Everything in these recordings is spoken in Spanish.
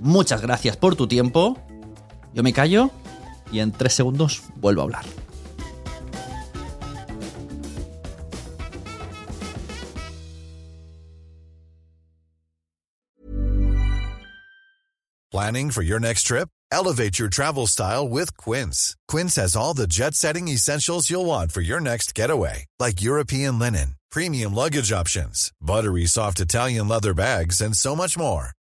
Muchas gracias por tu tiempo. Yo me callo y en tres segundos vuelvo a hablar. Planning for your next trip? Elevate your travel style with Quince. Quince has all the jet setting essentials you'll want for your next getaway, like European linen, premium luggage options, buttery soft Italian leather bags, and so much more.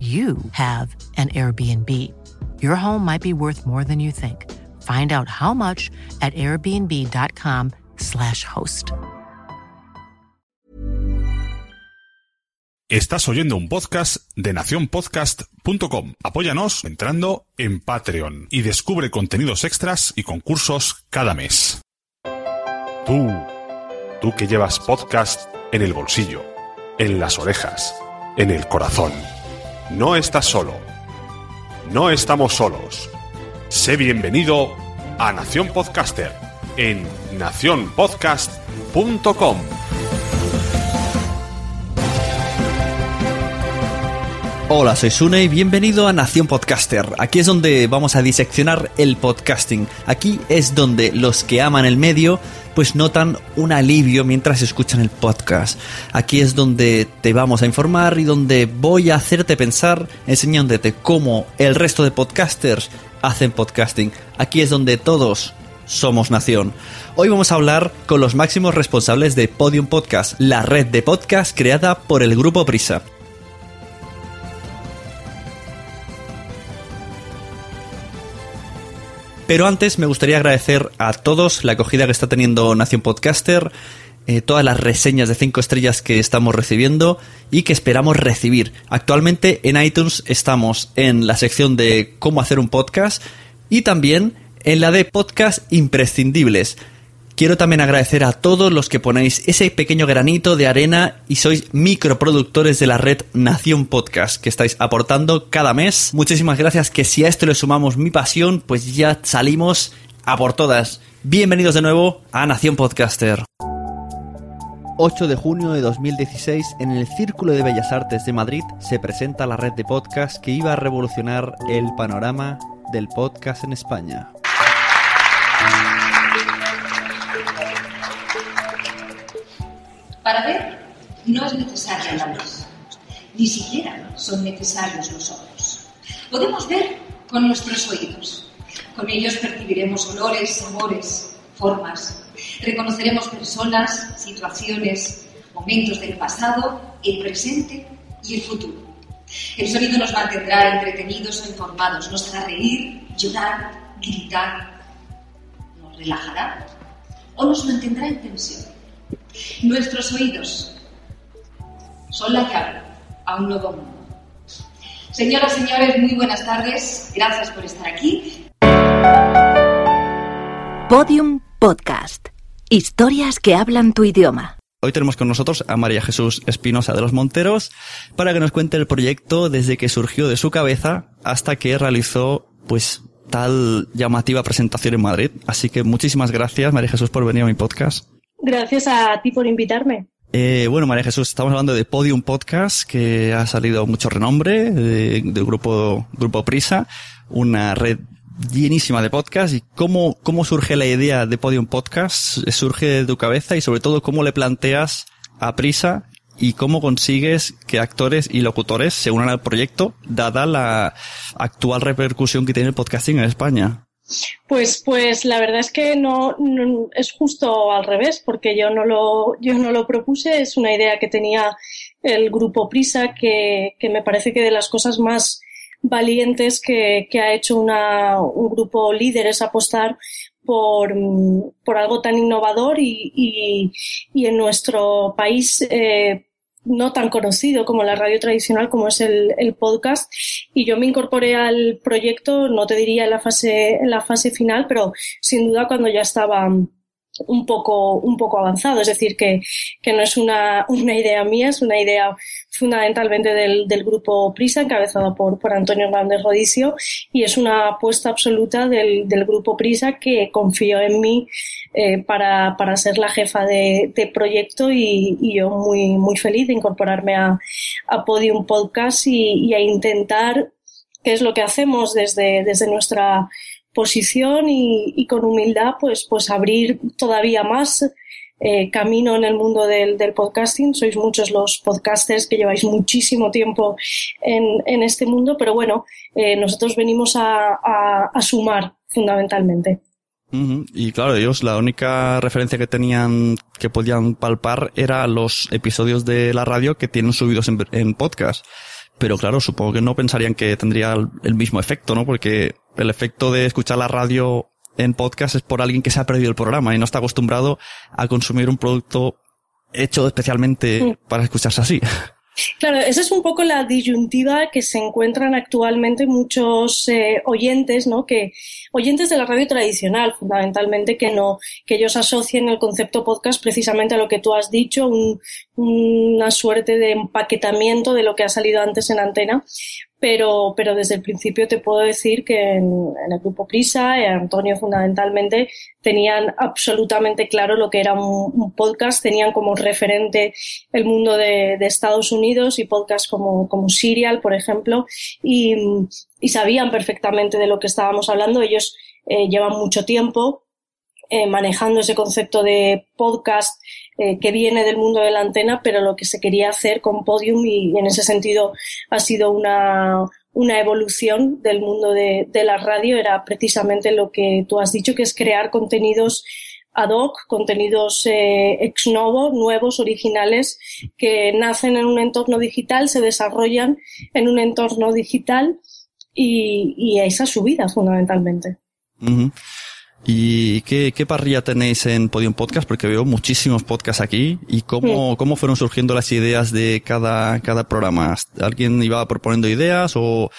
you have an Airbnb. Your home might be worth more than you think. Find out how much at airbnb.com/slash host. Estás oyendo un podcast de nacionpodcast.com. Apóyanos entrando en Patreon y descubre contenidos extras y concursos cada mes. Tú, tú que llevas podcast en el bolsillo, en las orejas, en el corazón. No estás solo. No estamos solos. Sé bienvenido a Nación Podcaster en nacionpodcast.com. Hola, soy Sune y bienvenido a Nación Podcaster. Aquí es donde vamos a diseccionar el podcasting. Aquí es donde los que aman el medio pues notan un alivio mientras escuchan el podcast. Aquí es donde te vamos a informar y donde voy a hacerte pensar enseñándote cómo el resto de podcasters hacen podcasting. Aquí es donde todos somos nación. Hoy vamos a hablar con los máximos responsables de Podium Podcast, la red de podcast creada por el grupo Prisa. Pero antes me gustaría agradecer a todos la acogida que está teniendo Nación Podcaster, eh, todas las reseñas de 5 estrellas que estamos recibiendo y que esperamos recibir. Actualmente en iTunes estamos en la sección de cómo hacer un podcast y también en la de podcast imprescindibles. Quiero también agradecer a todos los que ponéis ese pequeño granito de arena y sois microproductores de la red Nación Podcast que estáis aportando cada mes. Muchísimas gracias que si a esto le sumamos mi pasión, pues ya salimos a por todas. Bienvenidos de nuevo a Nación Podcaster. 8 de junio de 2016, en el Círculo de Bellas Artes de Madrid, se presenta la red de podcast que iba a revolucionar el panorama del podcast en España. Para ver no es necesaria la luz, ni siquiera son necesarios los ojos. Podemos ver con nuestros oídos. Con ellos percibiremos olores, sabores, formas. Reconoceremos personas, situaciones, momentos del pasado, el presente y el futuro. El sonido nos mantendrá entretenidos o informados, nos hará reír, llorar, gritar, nos relajará o nos mantendrá en tensión. Nuestros oídos son la llave a un nuevo mundo. Señoras, señores, muy buenas tardes. Gracias por estar aquí. Podium Podcast. Historias que hablan tu idioma. Hoy tenemos con nosotros a María Jesús Espinosa de los Monteros para que nos cuente el proyecto desde que surgió de su cabeza hasta que realizó, pues, tal llamativa presentación en Madrid. Así que muchísimas gracias, María Jesús, por venir a mi podcast. Gracias a ti por invitarme. Eh, bueno, María Jesús, estamos hablando de Podium Podcast, que ha salido mucho renombre del grupo, grupo Prisa, una red llenísima de podcasts. ¿Y cómo, cómo surge la idea de Podium Podcast? ¿Surge de tu cabeza? Y sobre todo, ¿cómo le planteas a Prisa y cómo consigues que actores y locutores se unan al proyecto, dada la actual repercusión que tiene el podcasting en España? Pues, pues la verdad es que no, es justo al revés, porque yo no lo, yo no lo propuse, es una idea que tenía el grupo Prisa, que, que me parece que de las cosas más valientes que, que ha hecho una, un grupo líder es apostar por, por algo tan innovador y, y, y en nuestro país eh, no tan conocido como la radio tradicional como es el, el, podcast. Y yo me incorporé al proyecto no te diría en la fase en la fase final pero sin duda cuando ya estaba un poco, un poco avanzado. Es decir, que, que no es una, una, idea mía, es una idea fundamentalmente del, del grupo Prisa, encabezado por, por Antonio Hernández Rodicio, y es una apuesta absoluta del, del grupo Prisa que confió en mí eh, para, para ser la jefa de, proyecto y, yo muy, muy feliz de incorporarme a, a Podium Podcast y, y a intentar, qué es lo que hacemos desde, desde nuestra posición y, y, con humildad pues, pues abrir todavía más eh, camino en el mundo del, del, podcasting. Sois muchos los podcasters que lleváis muchísimo tiempo en, en este mundo, pero bueno, eh, nosotros venimos a, a, a sumar fundamentalmente. Y claro, ellos la única referencia que tenían, que podían palpar, era los episodios de la radio que tienen subidos en, en podcast. Pero claro, supongo que no pensarían que tendría el mismo efecto, ¿no? Porque el efecto de escuchar la radio en podcast es por alguien que se ha perdido el programa y no está acostumbrado a consumir un producto hecho especialmente para escucharse así. Claro, esa es un poco la disyuntiva que se encuentran actualmente muchos eh, oyentes, ¿no? Que oyentes de la radio tradicional, fundamentalmente, que no, que ellos asocien el concepto podcast precisamente a lo que tú has dicho, un, una suerte de empaquetamiento de lo que ha salido antes en antena, pero, pero desde el principio te puedo decir que en, en el grupo Prisa, Antonio fundamentalmente, tenían absolutamente claro lo que era un, podcast, tenían como referente el mundo de, Estados Unidos y podcasts como, como Serial, por ejemplo, y, y sabían perfectamente de lo que estábamos hablando. Ellos eh, llevan mucho tiempo eh, manejando ese concepto de podcast eh, que viene del mundo de la antena, pero lo que se quería hacer con Podium y, en ese sentido ha sido una, una evolución del mundo de, de, la radio era precisamente lo que tú has dicho, que es crear contenidos ad hoc, contenidos eh, ex novo, nuevos, originales, que nacen en un entorno digital, se desarrollan en un entorno digital y, y esa es su vida fundamentalmente. ¿Y qué, qué, parrilla tenéis en Podium Podcast? Porque veo muchísimos podcasts aquí. ¿Y cómo, sí. cómo fueron surgiendo las ideas de cada, cada programa? ¿Alguien iba proponiendo ideas o,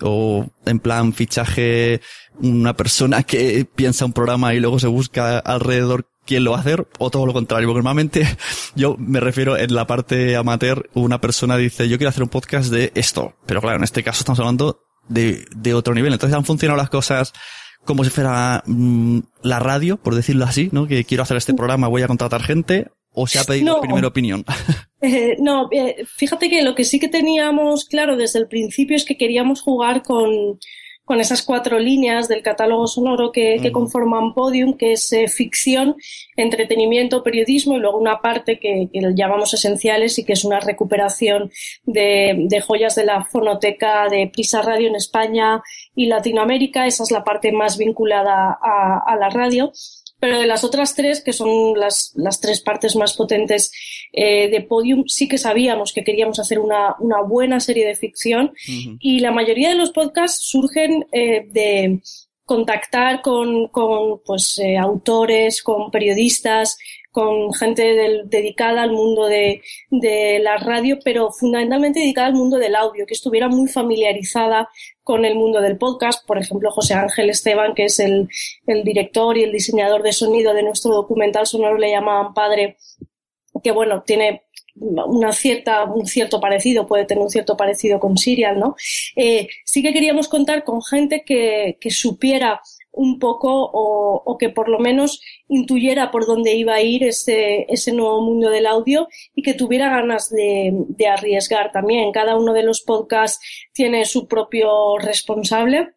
o en plan fichaje una persona que piensa un programa y luego se busca alrededor quién lo va a hacer o todo lo contrario? Porque normalmente yo me refiero en la parte amateur, una persona dice yo quiero hacer un podcast de esto. Pero claro, en este caso estamos hablando de, de otro nivel. Entonces han funcionado las cosas como si fuera mmm, la radio, por decirlo así, ¿no? Que quiero hacer este programa, voy a contratar gente, o se ha pedido no. primera opinión. Eh, no, eh, fíjate que lo que sí que teníamos claro desde el principio es que queríamos jugar con, con esas cuatro líneas del catálogo sonoro que, que conforman Podium, que es eh, ficción, entretenimiento, periodismo y luego una parte que, que, llamamos esenciales y que es una recuperación de, de, joyas de la fonoteca de Prisa Radio en España y Latinoamérica. Esa es la parte más vinculada a, a la radio. Pero de las otras tres, que son las, las tres partes más potentes eh, de Podium, sí que sabíamos que queríamos hacer una, una buena serie de ficción uh -huh. y la mayoría de los podcasts surgen eh, de contactar con, con pues, eh, autores, con periodistas, con gente dedicada al mundo de, la radio, pero fundamentalmente dedicada al mundo del audio, que estuviera muy familiarizada con el mundo del podcast. Por ejemplo, José Ángel Esteban, que es el, director y el diseñador de sonido de nuestro documental sonoro, le llamaban padre, que bueno, tiene una cierta, un cierto parecido, puede tener un cierto parecido con Serial, ¿no? Eh, sí que queríamos contar con gente que supiera un poco o, o, que por lo menos intuyera por dónde iba a ir ese, ese nuevo mundo del audio y que tuviera ganas de, de arriesgar también. Cada uno de los podcasts tiene su propio responsable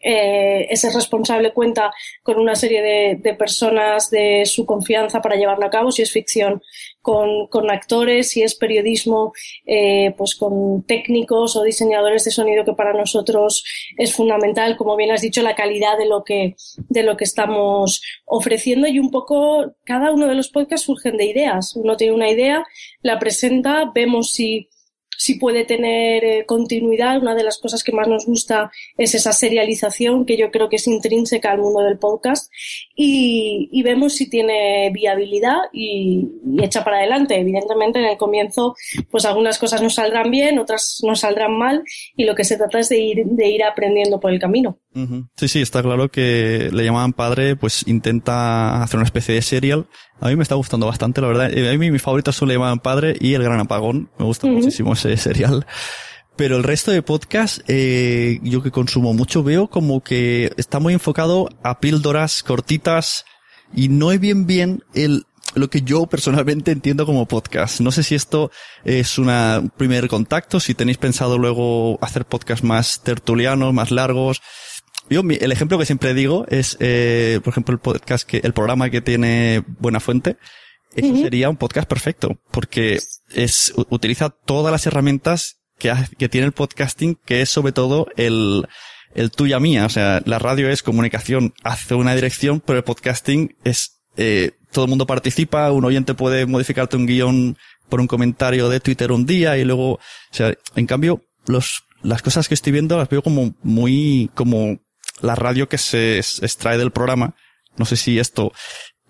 eh, ese responsable cuenta con una serie de, personas de su confianza para llevarlo a cabo, si es ficción, con, con actores, si es periodismo, eh, pues con técnicos o diseñadores de sonido que para nosotros es fundamental, como bien has dicho, la calidad de lo que, de lo que estamos ofreciendo y un poco cada uno de los podcasts surgen de ideas. Uno tiene una idea, la presenta, vemos si si puede tener eh, continuidad. Una de las cosas que más nos gusta es esa serialización que yo creo que es intrínseca al mundo del podcast y, y vemos si tiene viabilidad y, y, echa para adelante. Evidentemente en el comienzo pues algunas cosas nos saldrán bien, otras nos saldrán mal y lo que se trata es de ir, de ir aprendiendo por el camino. Uh -huh. Sí, sí, está claro que le llamaban padre, pues intenta hacer una especie de serial a mí me está gustando bastante, la verdad. A mí mis favoritos son Le llaman padre y El Gran Apagón. Me gusta uh -huh. muchísimo ese serial. Pero el resto de podcast, eh, yo que consumo mucho, veo como que está muy enfocado a píldoras cortitas y no es bien bien el, lo que yo personalmente entiendo como podcast. No sé si esto es una, un primer contacto, si tenéis pensado luego hacer podcast más tertulianos, más largos. Yo, mi, el ejemplo que siempre digo es, eh, por ejemplo, el podcast que, el programa que tiene Buena Fuente. Eso uh -huh. sería un podcast perfecto, porque es, utiliza todas las herramientas que, que tiene el podcasting, que es sobre todo el, el tuya mía. O sea, la radio es comunicación hace una dirección, pero el podcasting es, eh, todo el mundo participa, un oyente puede modificarte un guion por un comentario de Twitter un día y luego, o sea, en cambio, los, las cosas que estoy viendo las veo como muy, como la radio que se extrae del programa. No sé si esto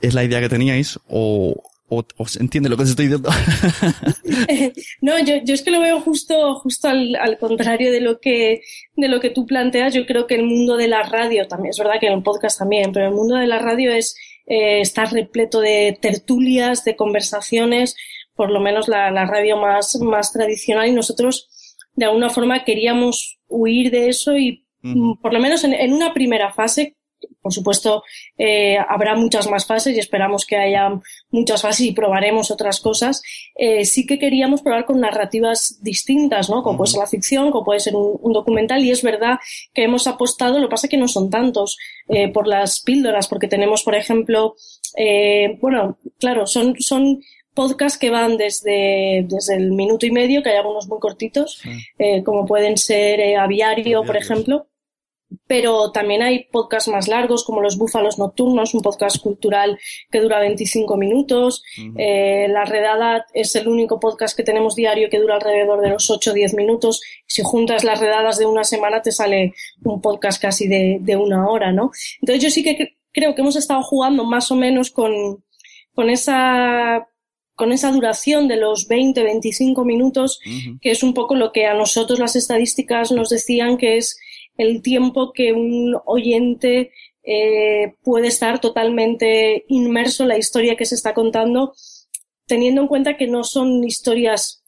es la idea que teníais o, o, se entiende lo que os estoy diciendo. no, yo, yo es que lo veo justo, justo al, al, contrario de lo que, de lo que tú planteas. Yo creo que el mundo de la radio también, es verdad que en el podcast también, pero el mundo de la radio es, eh, está repleto de tertulias, de conversaciones, por lo menos la, la radio más, más tradicional y nosotros de alguna forma queríamos huir de eso y Uh -huh. por lo menos en, en, una primera fase, por supuesto, eh, habrá muchas más fases y esperamos que haya muchas fases y probaremos otras cosas. Eh, sí que queríamos probar con narrativas distintas, ¿no? Como uh -huh. puede ser la ficción, como puede ser un, un, documental, y es verdad que hemos apostado, lo que pasa es que no son tantos, eh, por las píldoras, porque tenemos, por ejemplo, eh, bueno, claro, son, son podcasts que van desde, desde el minuto y medio, que hay algunos muy cortitos, sí. eh, como pueden ser eh, Aviario, por ejemplo, pero también hay podcasts más largos como Los Búfalos Nocturnos, un podcast cultural que dura 25 minutos. Uh -huh. eh, la Redada es el único podcast que tenemos diario que dura alrededor de los 8 o 10 minutos. Si juntas las redadas de una semana te sale un podcast casi de, de una hora, ¿no? Entonces yo sí que creo que hemos estado jugando más o menos con, con esa con esa duración de los 20, 25 minutos, uh -huh. que es un poco lo que a nosotros las estadísticas nos decían que es el tiempo que un oyente eh, puede estar totalmente inmerso en la historia que se está contando, teniendo en cuenta que no son historias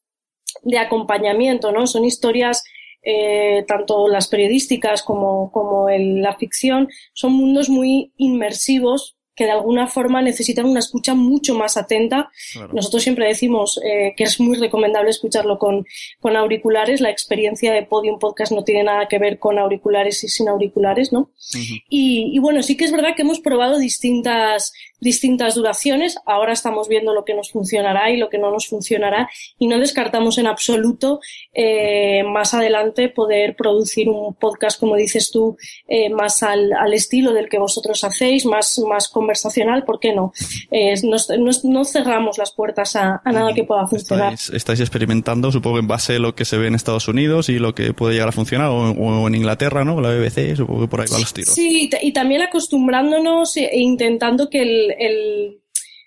de acompañamiento, ¿no? Son historias eh, tanto las periodísticas como, como el, la ficción, son mundos muy inmersivos que de alguna forma necesitan una escucha mucho más atenta. Claro. Nosotros siempre decimos eh, que es muy recomendable escucharlo con, con auriculares. La experiencia de Podium Podcast no tiene nada que ver con auriculares y sin auriculares, ¿no? Uh -huh. y, y, bueno, sí que es verdad que hemos probado distintas, distintas duraciones. Ahora estamos viendo lo que nos funcionará y lo que no nos funcionará y no descartamos en absoluto eh, más adelante poder producir un podcast, como dices tú, eh, más al, al, estilo del que vosotros hacéis, más, más conversacional, ¿por qué no? Eh, no, cerramos las puertas a, a nada que pueda funcionar. Estáis, estáis, experimentando, supongo, en base a lo que se ve en Estados Unidos y lo que puede llegar a funcionar, o, o en Inglaterra, ¿no? La BBC, supongo que por ahí van los tiros. Sí, y también acostumbrándonos e intentando que el, el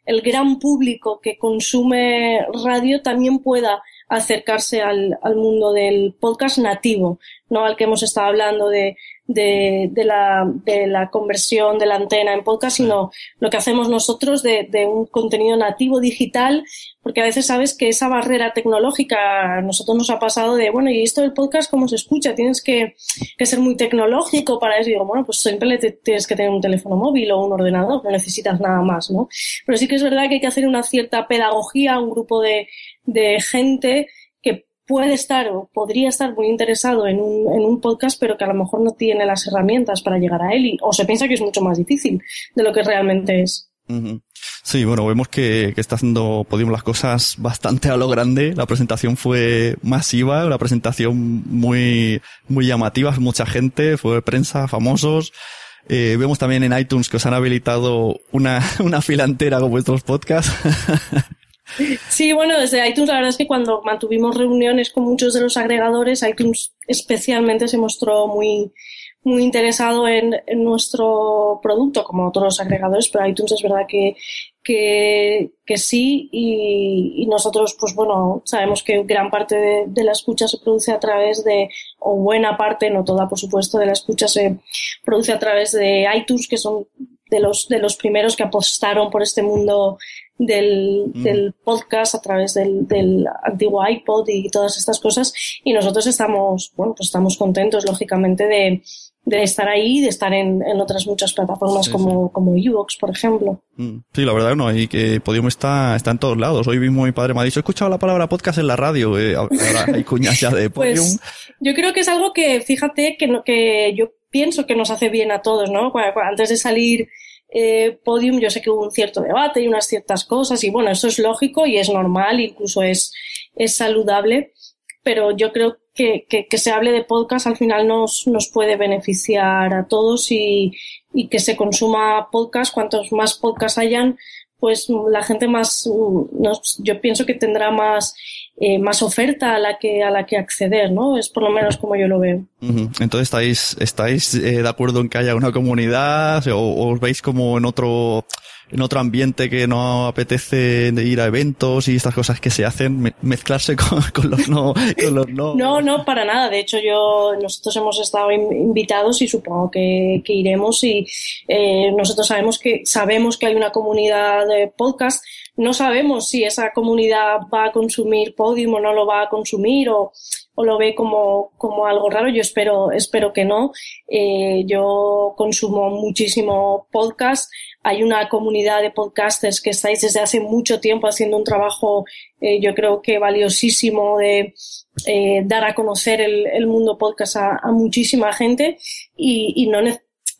el gran público que consume radio también pueda acercarse al, al mundo del podcast nativo, no al que hemos estado hablando de de, de, la, de la conversión de la antena en podcast, sino lo que hacemos nosotros de, de, un contenido nativo digital, porque a veces sabes que esa barrera tecnológica a nosotros nos ha pasado de, bueno, ¿y esto del podcast cómo se escucha? Tienes que, que ser muy tecnológico para eso. Y digo, bueno, pues siempre tienes que tener un teléfono móvil o un ordenador, no necesitas nada más, ¿no? Pero sí que es verdad que hay que hacer una cierta pedagogía, un grupo de, de gente puede estar o podría estar muy interesado en un, en un podcast, pero que a lo mejor no tiene las herramientas para llegar a él y, o se piensa que es mucho más difícil de lo que realmente es. Sí, bueno, vemos que, que está haciendo Podium las cosas bastante a lo grande. La presentación fue masiva, la presentación muy, muy llamativa, mucha gente, fue prensa, famosos. Eh, vemos también en iTunes que os han habilitado una, una fila entera con vuestros podcasts. Sí, bueno, desde iTunes la verdad es que cuando mantuvimos reuniones con muchos de los agregadores, iTunes especialmente se mostró muy, muy interesado en, nuestro producto, como todos los agregadores, pero iTunes es verdad que, que, sí y, y, nosotros, pues bueno, sabemos que gran parte de, de, la escucha se produce a través de, o buena parte, no toda por supuesto, de la escucha se produce a través de iTunes, que son de los, de los primeros que apostaron por este mundo del, mm. del podcast a través del, del, antiguo iPod y todas estas cosas. Y nosotros estamos, bueno, pues estamos contentos, lógicamente, de, de estar ahí, de estar en, en otras muchas plataformas como, sí. como Uvox, por ejemplo. Mm. Sí, la verdad no, y que Podium está, está en todos lados. Hoy mismo mi padre me ha dicho, he escuchado la palabra podcast en la radio, eh, ahora hay cuñas ya de pues, Podium. Pues, yo creo que es algo que, fíjate, que, no, que yo pienso que nos hace bien a todos, ¿no? Antes de salir eh, Podium yo sé que hubo un cierto debate y unas ciertas cosas y bueno, eso es lógico y es normal, incluso es, es saludable, pero yo creo que, que, se hable de podcast al final nos, nos puede beneficiar a todos y, y que se consuma podcast, cuantos más podcasts hayan, pues la gente más, nos, yo pienso que tendrá más eh, más oferta a la que a la que acceder, ¿no? Es por lo menos como yo lo veo. Entonces estáis estáis eh, de acuerdo en que haya una comunidad o, o, os veis como en otro en otro ambiente que no apetece de ir a eventos y estas cosas que se hacen mezclarse con, los no con los no. no para nada. De hecho yo nosotros hemos estado invitados y supongo que, que iremos y eh, nosotros sabemos que sabemos que hay una comunidad de podcast no sabemos si esa comunidad va a consumir Podium o no lo va a consumir o, o lo ve como, como algo raro. Yo espero, espero que no. Eh, yo consumo muchísimo podcast. Hay una comunidad de podcasters que estáis desde hace mucho tiempo haciendo un trabajo, eh, yo creo que valiosísimo de eh, dar a conocer el, el mundo podcast a, a muchísima gente y, y no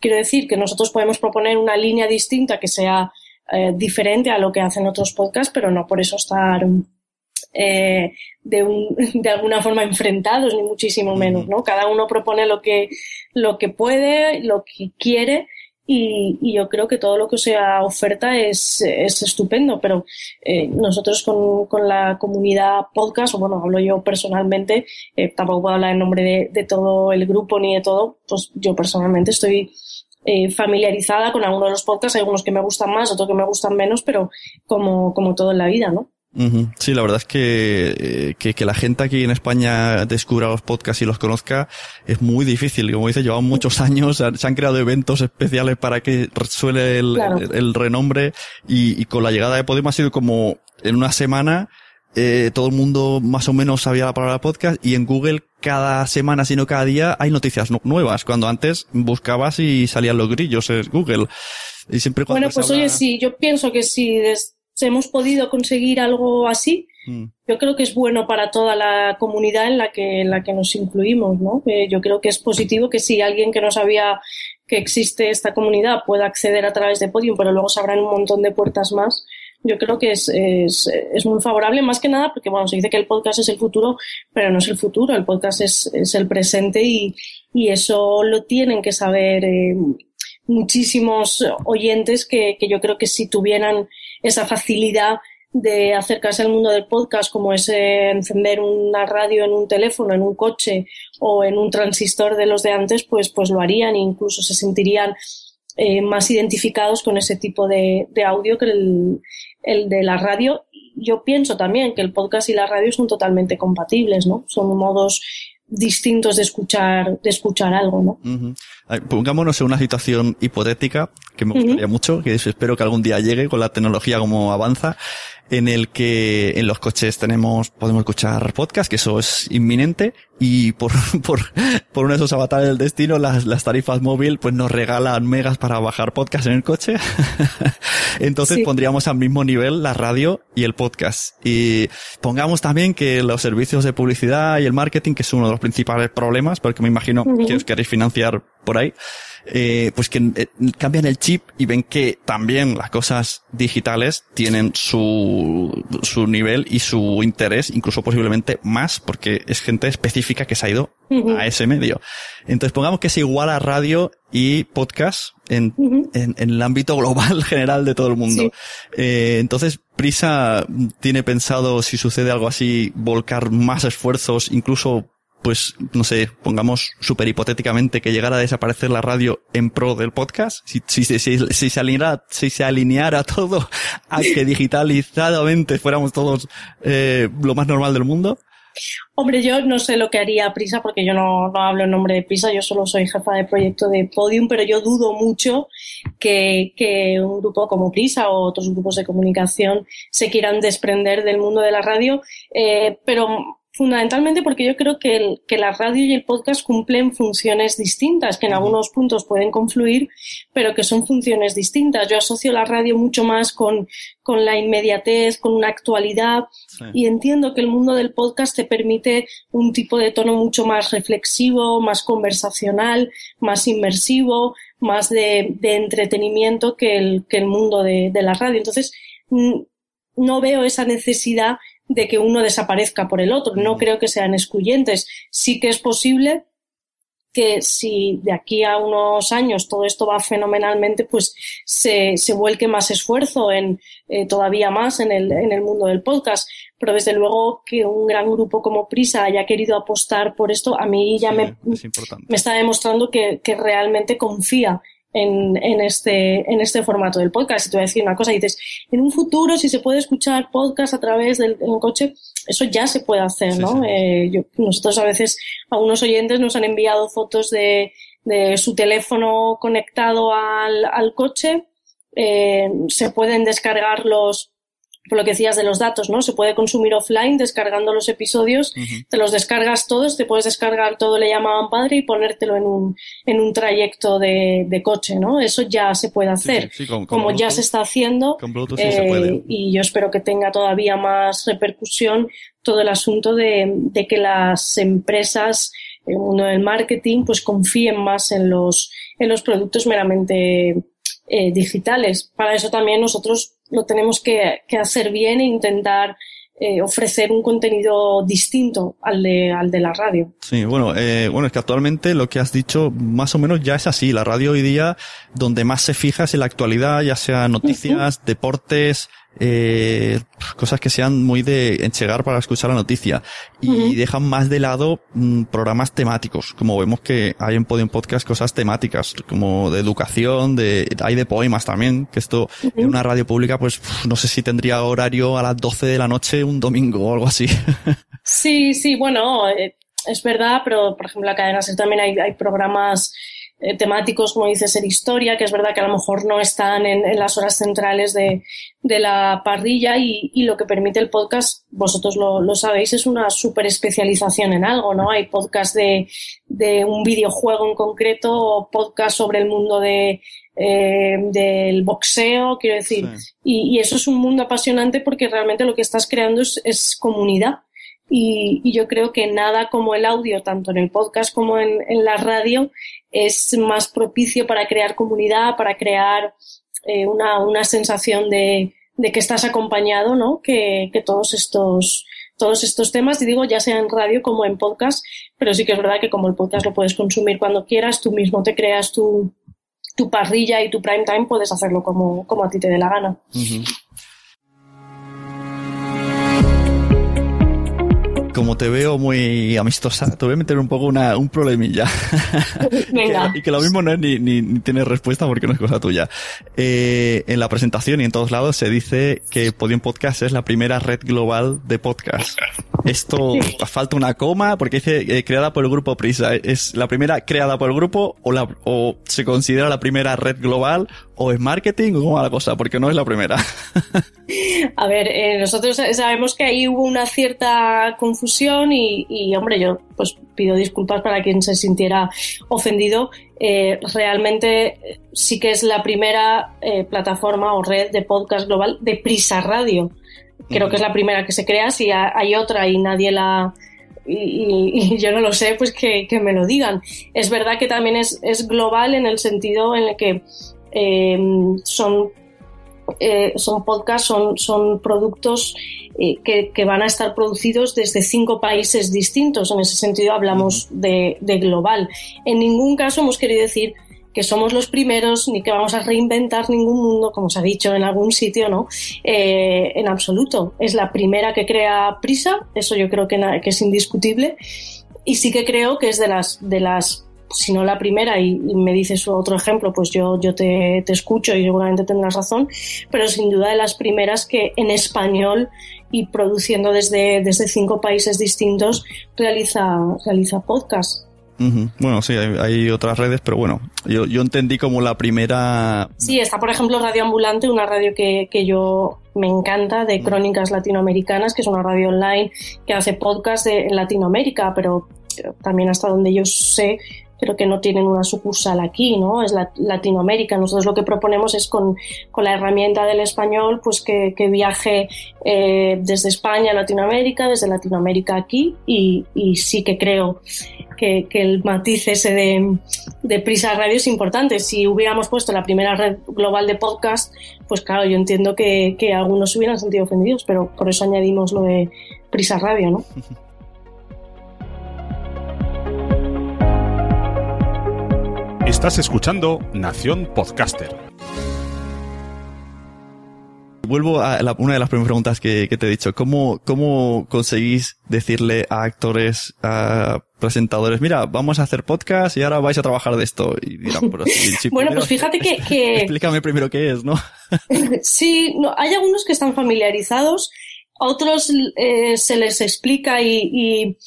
quiero decir que nosotros podemos proponer una línea distinta que sea eh, diferente a lo que hacen otros podcasts, pero no por eso estar eh, de, un, de alguna forma enfrentados, ni muchísimo menos, ¿no? Cada uno propone lo que, lo que puede, lo que quiere, y, y, yo creo que todo lo que sea oferta es, es estupendo, pero eh, nosotros con, con, la comunidad podcast, o bueno, hablo yo personalmente, eh, tampoco puedo hablar en nombre de, de, todo el grupo ni de todo, pues yo personalmente estoy eh, familiarizada con algunos de los podcasts, hay algunos que me gustan más, otros que me gustan menos, pero como, como todo en la vida, ¿no? Sí, la verdad es que, eh, que, que, la gente aquí en España descubra los podcasts y los conozca es muy difícil. Como dice, llevan muchos años, se han creado eventos especiales para que suele el, claro. el, el renombre y, y, con la llegada de Podemos ha sido como en una semana eh, todo el mundo más o menos sabía la palabra podcast y en Google cada semana, si no cada día, hay noticias nuevas, cuando antes buscabas y salían los grillos en Google. Y siempre bueno, pues habla... oye, sí, yo pienso que si hemos podido conseguir algo así, mm. yo creo que es bueno para toda la comunidad en la que, en la que nos incluimos, ¿no? Eh, yo creo que es positivo que si alguien que no sabía que existe esta comunidad pueda acceder a través de Podium, pero luego se abran un montón de puertas más, yo creo que es, es, es, muy favorable, más que nada porque, bueno, se dice que el podcast es el futuro, pero no es el futuro, el podcast es, es el presente y, y eso lo tienen que saber eh, muchísimos oyentes que, que yo creo que si tuvieran esa facilidad de acercarse al mundo del podcast, como es eh, encender una radio en un teléfono, en un coche o en un transistor de los de antes, pues, pues lo harían e incluso se sentirían eh, más identificados con ese tipo de, audio que el, el, de la radio. Yo pienso también que el podcast y la radio son totalmente compatibles, ¿no? Son modos distintos de escuchar, de escuchar algo, ¿no? Pongámonos en una situación hipotética que me gustaría mucho, que espero que algún día llegue con la tecnología como avanza, en el que en los coches tenemos, podemos escuchar podcast, que eso es inminente, y por, por, por uno de esos avatares del destino, las, las tarifas móvil, pues nos regalan megas para bajar podcast en el coche. Entonces pondríamos al mismo nivel la radio y el podcast. Y pongamos también que los servicios de publicidad y el marketing, que es uno de los principales problemas, porque me imagino que os queréis financiar por ahí, eh, pues que eh, cambian el chip y ven que también las cosas digitales tienen su, su nivel y su interés, incluso posiblemente más, porque es gente específica que se ha ido a ese medio. Entonces pongamos que es igual a radio y podcast en, en, el ámbito global general de todo el mundo. Eh, entonces, Prisa tiene pensado, si sucede algo así, volcar más esfuerzos, incluso pues, no sé, pongamos súper hipotéticamente que llegara a desaparecer la radio en pro del podcast, si, si, si, se alineara, si se alineara todo a que digitalizadamente fuéramos todos eh, lo más normal del mundo. Hombre, yo no sé lo que haría Prisa porque yo no, no, hablo en nombre de Prisa, yo solo soy jefa de proyecto de Podium, pero yo dudo mucho que, que, un grupo como Prisa o otros grupos de comunicación se quieran desprender del mundo de la radio, eh, pero Fundamentalmente porque yo creo que, el, que la radio y el podcast cumplen funciones distintas, que en algunos puntos pueden confluir, pero que son funciones distintas. Yo asocio la radio mucho más con, con la inmediatez, con una actualidad, y entiendo que el mundo del podcast te permite un tipo de tono mucho más reflexivo, más conversacional, más inmersivo, más de, de entretenimiento que el, que el mundo de, de la radio. Entonces, no veo esa necesidad de que uno desaparezca por el otro. No creo que sean excluyentes. Sí que es posible que si de aquí a unos años todo esto va fenomenalmente, pues se, se vuelque más esfuerzo en eh, todavía más en el, en el mundo del podcast. Pero desde luego que un gran grupo como Prisa haya querido apostar por esto, a mí ya me, me está demostrando que, que realmente confía en, en, este, en este formato del podcast. Y te voy a decir una cosa, dices, en un futuro, si se puede escuchar podcast a través del, coche, eso ya se puede hacer, ¿no? Eh, yo, nosotros a veces, a unos oyentes nos han enviado fotos de, de su teléfono conectado al, al coche, eh, se pueden descargar los, por lo que decías de los datos, ¿no? Se puede consumir offline descargando los episodios, te los descargas todos, te puedes descargar todo le llamaban padre y ponértelo en un, en un trayecto de, de coche, ¿no? Eso ya se puede hacer, como ya se está haciendo, eh, y yo espero que tenga todavía más repercusión todo el asunto de, de que las empresas, el mundo del marketing, pues confíen más en los, en los productos meramente eh, digitales. Para eso también nosotros lo tenemos que, hacer bien e intentar eh, ofrecer un contenido distinto al de, al de la radio. Sí, bueno, eh, bueno, es que actualmente lo que has dicho más o menos ya es así. La radio hoy día, donde más se fija es en la actualidad, ya sea noticias, deportes, eh, cosas que sean muy de enchegar para escuchar la noticia. Y dejan más de lado mm, programas temáticos, como vemos que hay en Podium Podcast cosas temáticas, como de educación, de, hay de poemas también, que esto en una radio pública pues no sé si tendría horario a las 12 de la noche un domingo o algo así. sí, sí, bueno, eh, es verdad, pero por ejemplo la cadena también hay, hay programas eh, temáticos, como dice ser historia, que es verdad que a lo mejor no están en, las horas centrales de, de la parrilla y, y, lo que permite el podcast, vosotros lo, lo sabéis, es una super especialización en algo, ¿no? Hay podcast de, de un videojuego en concreto o podcast sobre el mundo de, eh, del boxeo, quiero decir, y, y, eso es un mundo apasionante porque realmente lo que estás creando es, es comunidad. Y, y, yo creo que nada como el audio, tanto en el podcast como en, en la radio, es más propicio para crear comunidad, para crear eh, una, una, sensación de, de, que estás acompañado, ¿no? Que, que, todos estos todos estos temas, y digo, ya sea en radio como en podcast, pero sí que es verdad que como el podcast lo puedes consumir cuando quieras, tú mismo te creas tu, tu parrilla y tu prime time, puedes hacerlo como, como a ti te dé la gana. Como te veo muy amistosa, te voy a meter un poco una, un problemilla. Venga. y que lo mismo no es ni, ni, ni tienes respuesta porque no es cosa tuya. Eh, en la presentación y en todos lados se dice que Podium Podcast es la primera red global de podcast. Esto falta una coma porque dice eh, creada por el grupo Prisa. ¿Es la primera creada por el grupo o, la, o se considera la primera red global o es marketing o cómo la cosa? Porque no es la primera. A ver, eh, nosotros sabemos que ahí hubo una cierta confusión y, y, hombre, yo pues pido disculpas para quien se sintiera ofendido. Eh, realmente sí que es la primera eh, plataforma o red de podcast global de Prisa Radio. Creo que es la primera que se crea. Si hay otra y nadie la, y, y, y, yo no lo sé, pues que, que, me lo digan. Es verdad que también es, es global en el sentido en el que eh, son, eh, son podcasts, son, son productos eh, que, que, van a estar producidos desde cinco países distintos. En ese sentido hablamos de, de global. En ningún caso hemos querido decir que somos los primeros ni que vamos a reinventar ningún mundo, como se ha dicho en algún sitio, ¿no? Eh, en absoluto. Es la primera que crea Prisa, eso yo creo que, que, es indiscutible. Y sí que creo que es de las, de las si no la primera, y, y me dices otro ejemplo, pues yo, yo te, te, escucho y seguramente tendrás razón, pero sin duda de las primeras que en español y produciendo desde, desde cinco países distintos realiza, realiza podcast. Uh -huh. Bueno, sí, hay, hay, otras redes, pero bueno, yo, yo entendí como la primera. Sí, está por ejemplo Radio Ambulante, una radio que, que yo me encanta, de crónicas latinoamericanas, que es una radio online que hace podcast de, en Latinoamérica, pero también hasta donde yo sé, pero que no tienen una sucursal aquí, ¿no? Es la, Latinoamérica. Nosotros lo que proponemos es con, con la herramienta del español, pues que, que viaje eh, desde España a Latinoamérica, desde Latinoamérica aquí, y, y sí que creo que, que, el matiz ese de, Prisa Radio es importante. Si hubiéramos puesto la primera red global de podcast, pues claro, yo entiendo que, que algunos hubieran sentido ofendidos, pero por eso añadimos lo de Prisa Radio, ¿no? Estás escuchando Nación Podcaster. Vuelvo a la, una de las primeras preguntas que, que, te he dicho. ¿Cómo, ¿Cómo conseguís decirle a actores, a presentadores, mira, vamos a hacer podcast y ahora vais a trabajar de esto? Y dirán, pero si, si bueno, primero, pues fíjate que, que... Explícame primero qué es, ¿no? sí, no, hay algunos que están familiarizados, a otros eh, se les explica y, y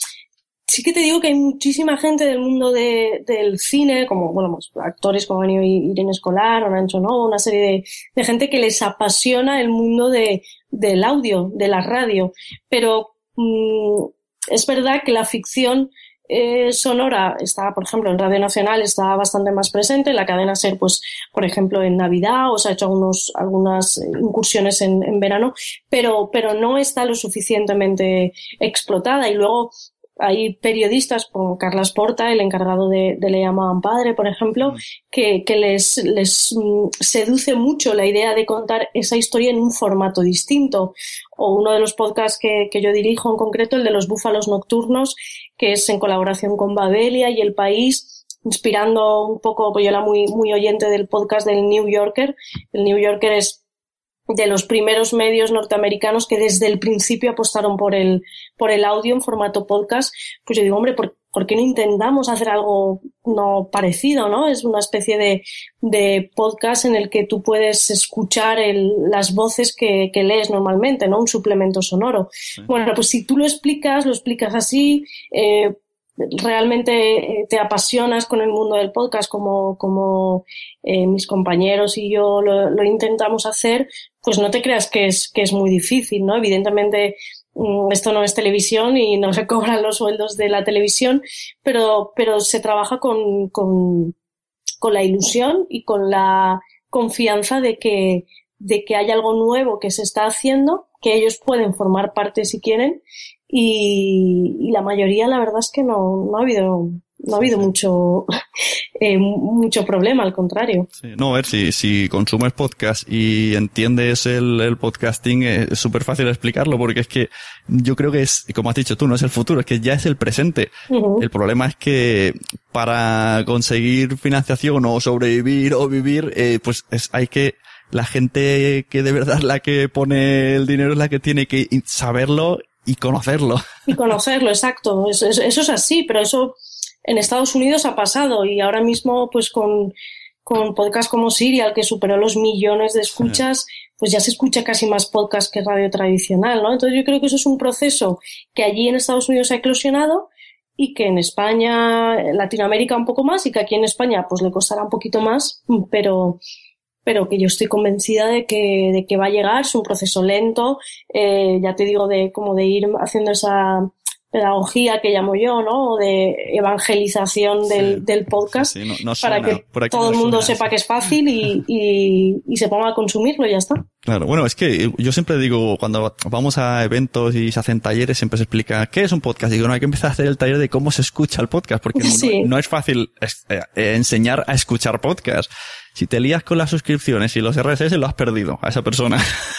sí que te digo que hay muchísima gente del mundo de, del cine, como bueno, pues, actores como han Irene Escolar, No, una serie de, gente que les apasiona el mundo de, del audio, de la radio. Pero mmm, es verdad que la ficción eh, sonora está, por ejemplo, en Radio Nacional está bastante más presente, en la cadena SER, pues, por ejemplo, en Navidad, o se ha hecho algunos, algunas incursiones en, en verano, pero, pero no está lo suficientemente explotada. Y luego, hay periodistas como Carlas Porta, el encargado de, de Le llamaban padre, por ejemplo, que, que les, les seduce mucho la idea de contar esa historia en un formato distinto. O uno de los podcasts que, que yo dirijo en concreto, el de los búfalos nocturnos, que es en colaboración con Babelia y El País, inspirando un poco, pues yo era muy, muy oyente del podcast del New Yorker. El New Yorker es de los primeros medios norteamericanos que desde el principio apostaron por el, por el audio en formato podcast, pues yo digo, hombre, ¿por, ¿por qué no intentamos hacer algo no parecido, no? Es una especie de, de podcast en el que tú puedes escuchar el, las voces que, que, lees normalmente, ¿no? Un suplemento sonoro. Sí. Bueno, pues si tú lo explicas, lo explicas así, eh, realmente te apasionas con el mundo del podcast como, como eh, mis compañeros y yo lo, lo, intentamos hacer, pues no te creas que es, que es muy difícil, ¿no? Evidentemente mm, esto no es televisión y no se cobran los sueldos de la televisión, pero, pero se trabaja con, con, con la ilusión y con la confianza de que, de que hay algo nuevo que se está haciendo, que ellos pueden formar parte si quieren y, y, la mayoría la verdad es que no, no ha habido no ha habido mucho eh, mucho problema, al contrario. Sí, no, a ver, si, si consumes podcast y entiendes el, el podcasting, es súper fácil explicarlo, porque es que yo creo que es, como has dicho tú, no es el futuro, es que ya es el presente. Uh -huh. El problema es que para conseguir financiación o sobrevivir o vivir, eh, pues es, hay que la gente que de verdad la que pone el dinero es la que tiene que saberlo y conocerlo. Y conocerlo, exacto. Eso, eso, es así, pero eso en Estados Unidos ha pasado y ahora mismo, pues con, con podcast como Serial, que superó los millones de escuchas, pues ya se escucha casi más podcast que radio tradicional, ¿no? Entonces yo creo que eso es un proceso que allí en Estados Unidos ha eclosionado y que en España, Latinoamérica un poco más y que aquí en España pues le costará un poquito más, pero, pero que yo estoy convencida de que, de que va a llegar, es un proceso lento, eh, ya te digo, de como de ir haciendo esa pedagogía que llamo yo, ¿no? de evangelización del, del podcast para que todo el mundo sepa que es fácil y, y, y, se ponga a consumirlo y ya está. Claro, bueno, es que yo siempre digo, cuando vamos a eventos y se hacen talleres, siempre se explica qué es un podcast. Digo, no, hay que empezar a hacer el taller de cómo se escucha el podcast, porque no, es fácil eh, enseñar a escuchar podcast. Si te lías con las suscripciones y los RSS, lo has perdido a esa persona.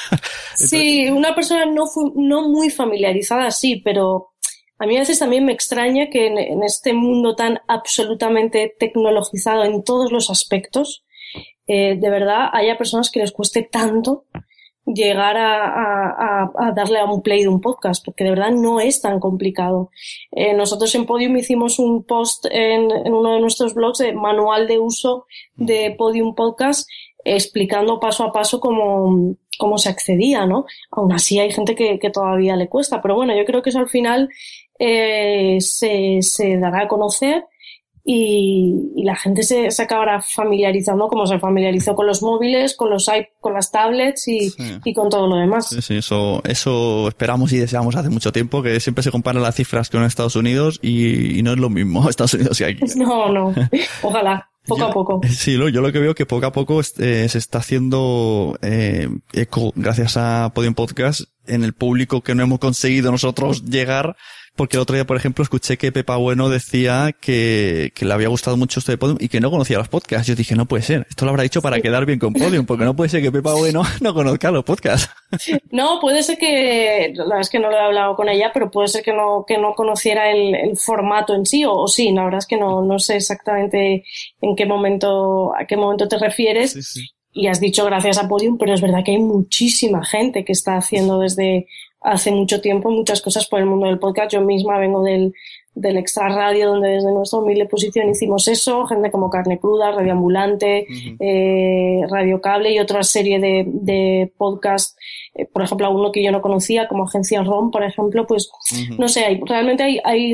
sí, una persona no, no muy familiarizada, sí, pero a mí a veces también me extraña que en, este mundo tan absolutamente tecnologizado en todos los aspectos, eh, de verdad haya personas que les cueste tanto llegar a, darle a un play de un podcast, porque de verdad no es tan complicado. Eh, nosotros en Podium hicimos un post en, uno de nuestros blogs de manual de uso de Podium Podcast explicando paso a paso cómo, cómo se accedía, ¿no? Aún así hay gente que, que, todavía le cuesta, pero bueno, yo creo que eso al final eh, se, se, dará a conocer y, y la gente se, se, acabará familiarizando como se familiarizó con los móviles, con los con las tablets y, y, con todo lo demás. Sí, sí, eso, eso esperamos y deseamos hace mucho tiempo, que siempre se comparan las cifras con Estados Unidos y, y no es lo mismo Estados Unidos y aquí. No, no, ojalá. Poco a poco. Sí, yo lo que veo que poco a poco eh, se está haciendo eh, eco, gracias a Podium Podcast, en el público que no hemos conseguido nosotros llegar porque el otro día, por ejemplo, escuché que Pepa Bueno decía que, que le había gustado mucho esto de Podium y que no conocía los podcasts. Yo dije, no puede ser, esto lo habrá dicho para quedar bien con Podium, porque no puede ser que Pepa Bueno no conozca los podcasts. No, puede ser que, la verdad es que no lo he hablado con ella, pero puede ser que no, que no conociera el, el formato en sí, o, sí, la verdad es que no, no sé exactamente en qué momento, a qué momento te refieres. Y has dicho gracias a Podium, pero es verdad que hay muchísima gente que está haciendo desde hace mucho tiempo muchas cosas por el mundo del podcast. Yo misma vengo del, del Extra Radio, donde desde nuestra humilde posición hicimos eso, gente como Carne Cruda, Radio Ambulante, eh, Radio Cable y otra serie de, de podcasts, eh, por ejemplo, uno que yo no conocía, como Agencia ROM, por ejemplo, pues no sé, hay, realmente hay, hay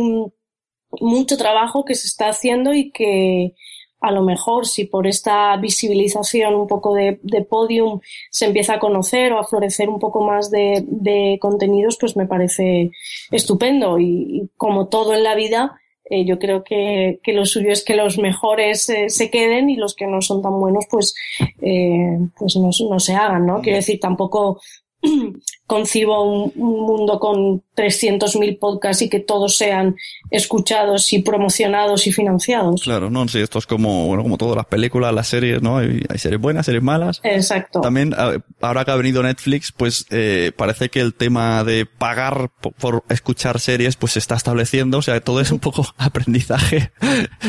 mucho trabajo que se está haciendo y que, a lo mejor si por esta visibilización un poco de, podium se empieza a conocer o a florecer un poco más de, contenidos, pues me parece estupendo. Y, como todo en la vida, eh, yo creo que, lo suyo es que los mejores eh, se queden y los que no son tan buenos, pues, eh, pues no, no, se hagan, ¿no? Quiero decir, tampoco concibo un, mundo con 300.000 podcasts y que todos sean escuchados y promocionados y financiados. Claro, no, sí, esto es como, bueno, como todas las películas, las series, ¿no? Hay, series buenas, series malas. Exacto. También, ahora que ha venido Netflix, pues eh, parece que el tema de pagar por, escuchar series, pues se está estableciendo, o sea, todo es un poco aprendizaje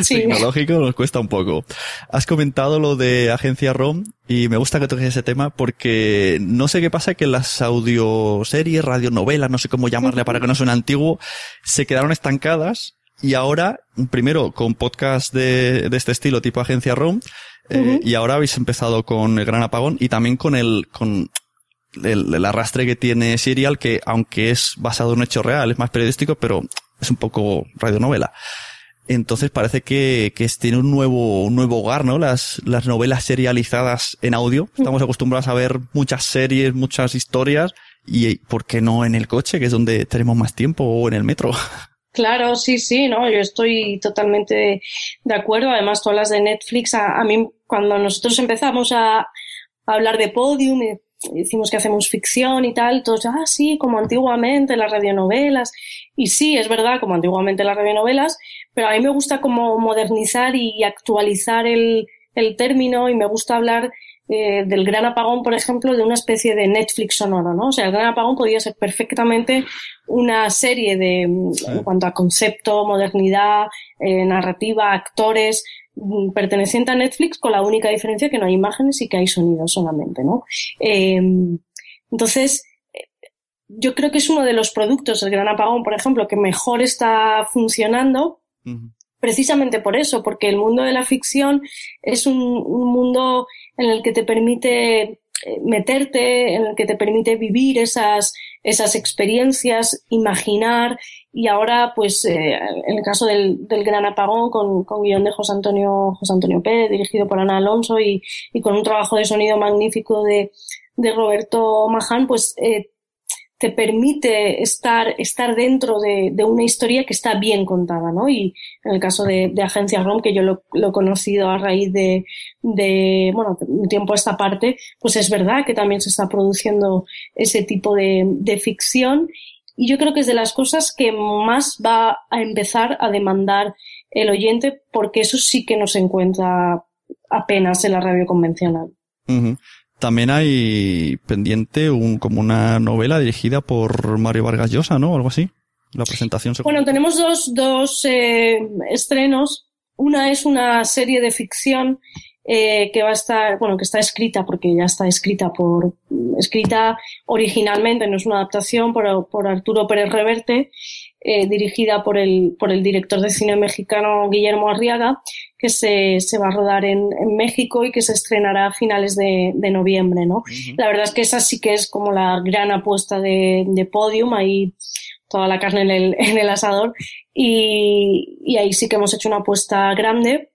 tecnológico, nos cuesta un poco. Has comentado lo de Agencia ROM y me gusta que toques ese tema porque no sé qué pasa que las audioseries, radionovelas, no sé cómo llamarle para que no suene antiguo, se quedaron estancadas y ahora, primero con podcast de, de este estilo tipo Agencia ROM, eh, y ahora habéis empezado con el Gran Apagón y también con el, con el, arrastre que tiene Serial, que aunque es basado en un hecho real, es más periodístico, pero es un poco radionovela. Entonces parece que, que tiene un nuevo, un nuevo hogar, ¿no? Las, las novelas serializadas en audio. Estamos acostumbrados a ver muchas series, muchas historias. Y ¿por qué no en el coche, que es donde tenemos más tiempo, o en el metro? Claro, sí, sí, no, yo estoy totalmente de acuerdo. Además, todas las de Netflix, a, mí, cuando nosotros empezamos a, hablar de Podium, decimos que hacemos ficción y tal, todos, ah, sí, como antiguamente las radionovelas. Y sí, es verdad, como antiguamente las radionovelas, pero a mí me gusta como modernizar y actualizar el, el término y me gusta hablar eh, del gran apagón, por ejemplo, de una especie de Netflix sonoro, ¿no? O sea, el gran apagón podría ser perfectamente una serie de, en cuanto a concepto, modernidad, eh, narrativa, actores, mm, perteneciente a Netflix con la única diferencia que no hay imágenes y que hay sonidos solamente, ¿no? Eh, entonces, yo creo que es uno de los productos, el Gran Apagón, por ejemplo, que mejor está funcionando. Precisamente por eso, porque el mundo de la ficción es un, un mundo en el que te permite eh, meterte, en el que te permite vivir esas, esas experiencias, imaginar, y ahora, pues, eh, en el caso del, del Gran Apagón, con, con, guion de José Antonio, José Antonio Pérez, dirigido por Ana Alonso, y, y con un trabajo de sonido magnífico de, de Roberto Maján, pues eh, te permite estar, estar dentro de, de, una historia que está bien contada, ¿no? Y en el caso de, de Agencia ROM, que yo lo, lo, he conocido a raíz de, de, bueno, un tiempo a esta parte, pues es verdad que también se está produciendo ese tipo de, de ficción y yo creo que es de las cosas que más va a empezar a demandar el oyente porque eso sí que no se encuentra apenas en la radio convencional. También hay pendiente un, como una novela dirigida por Mario Vargas Llosa, ¿no? Algo así. La presentación se... Bueno, tenemos dos, dos eh, estrenos. Una es una serie de ficción eh, que va a estar, bueno, que está escrita, porque ya está escrita por, escrita originalmente, no es una adaptación, por, por Arturo Pérez Reverte, eh, dirigida por el, por el director de cine mexicano Guillermo Arriaga, que se, se va a rodar en, en, México y que se estrenará a finales de, de noviembre, ¿no? Uh -huh. La verdad es que esa sí que es como la gran apuesta de, de Podium, ahí toda la carne en el, en el asador, y, y ahí sí que hemos hecho una apuesta grande.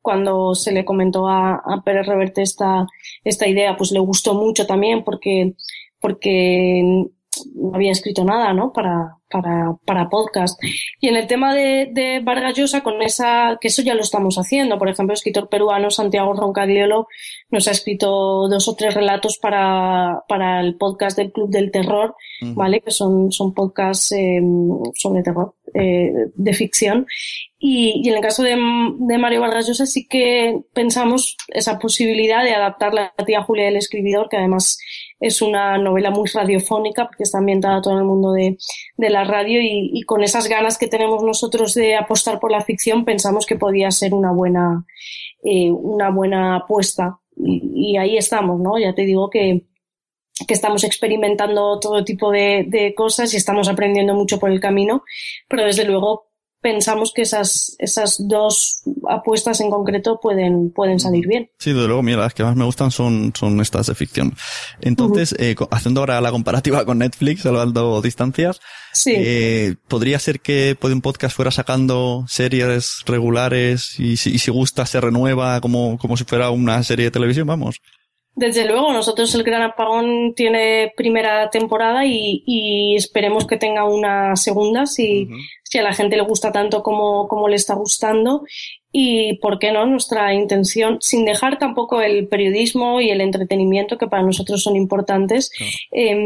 Cuando se le comentó a, a Pérez Reverte esta, esta idea, pues le gustó mucho también porque, porque no había escrito nada, ¿no? Para, para, para podcast. Y en el tema de, de Vargas Llosa, con esa, que eso ya lo estamos haciendo. Por ejemplo, el escritor peruano Santiago Roncagliolo nos ha escrito dos o tres relatos para, para el podcast del Club del Terror, uh -huh. ¿vale? Que son, son podcasts eh, sobre terror, eh, de ficción. Y, y, en el caso de, de Mario Vargas Llosa sí que pensamos esa posibilidad de adaptar la tía Julia del escribidor, que además es una novela muy radiofónica porque está ambientada todo el mundo de, de la radio y, y, con esas ganas que tenemos nosotros de apostar por la ficción pensamos que podía ser una buena, eh, una buena apuesta y, y, ahí estamos, ¿no? Ya te digo que, que estamos experimentando todo tipo de, de cosas y estamos aprendiendo mucho por el camino, pero desde luego pensamos que esas, esas dos apuestas en concreto pueden, pueden salir bien. Sí, desde luego, mira, las que más me gustan son, son estas de ficción. Entonces, uh -huh. eh, haciendo ahora la comparativa con Netflix, salvando distancias, sí. eh, podría ser que un podcast fuera sacando series regulares y si, y si gusta se renueva como, como si fuera una serie de televisión, vamos. Desde luego, nosotros el Gran Apagón tiene primera temporada y, y esperemos que tenga una segunda si, uh -huh. Si a la gente le gusta tanto como, como le está gustando. Y, ¿por qué no? Nuestra intención, sin dejar tampoco el periodismo y el entretenimiento, que para nosotros son importantes, eh,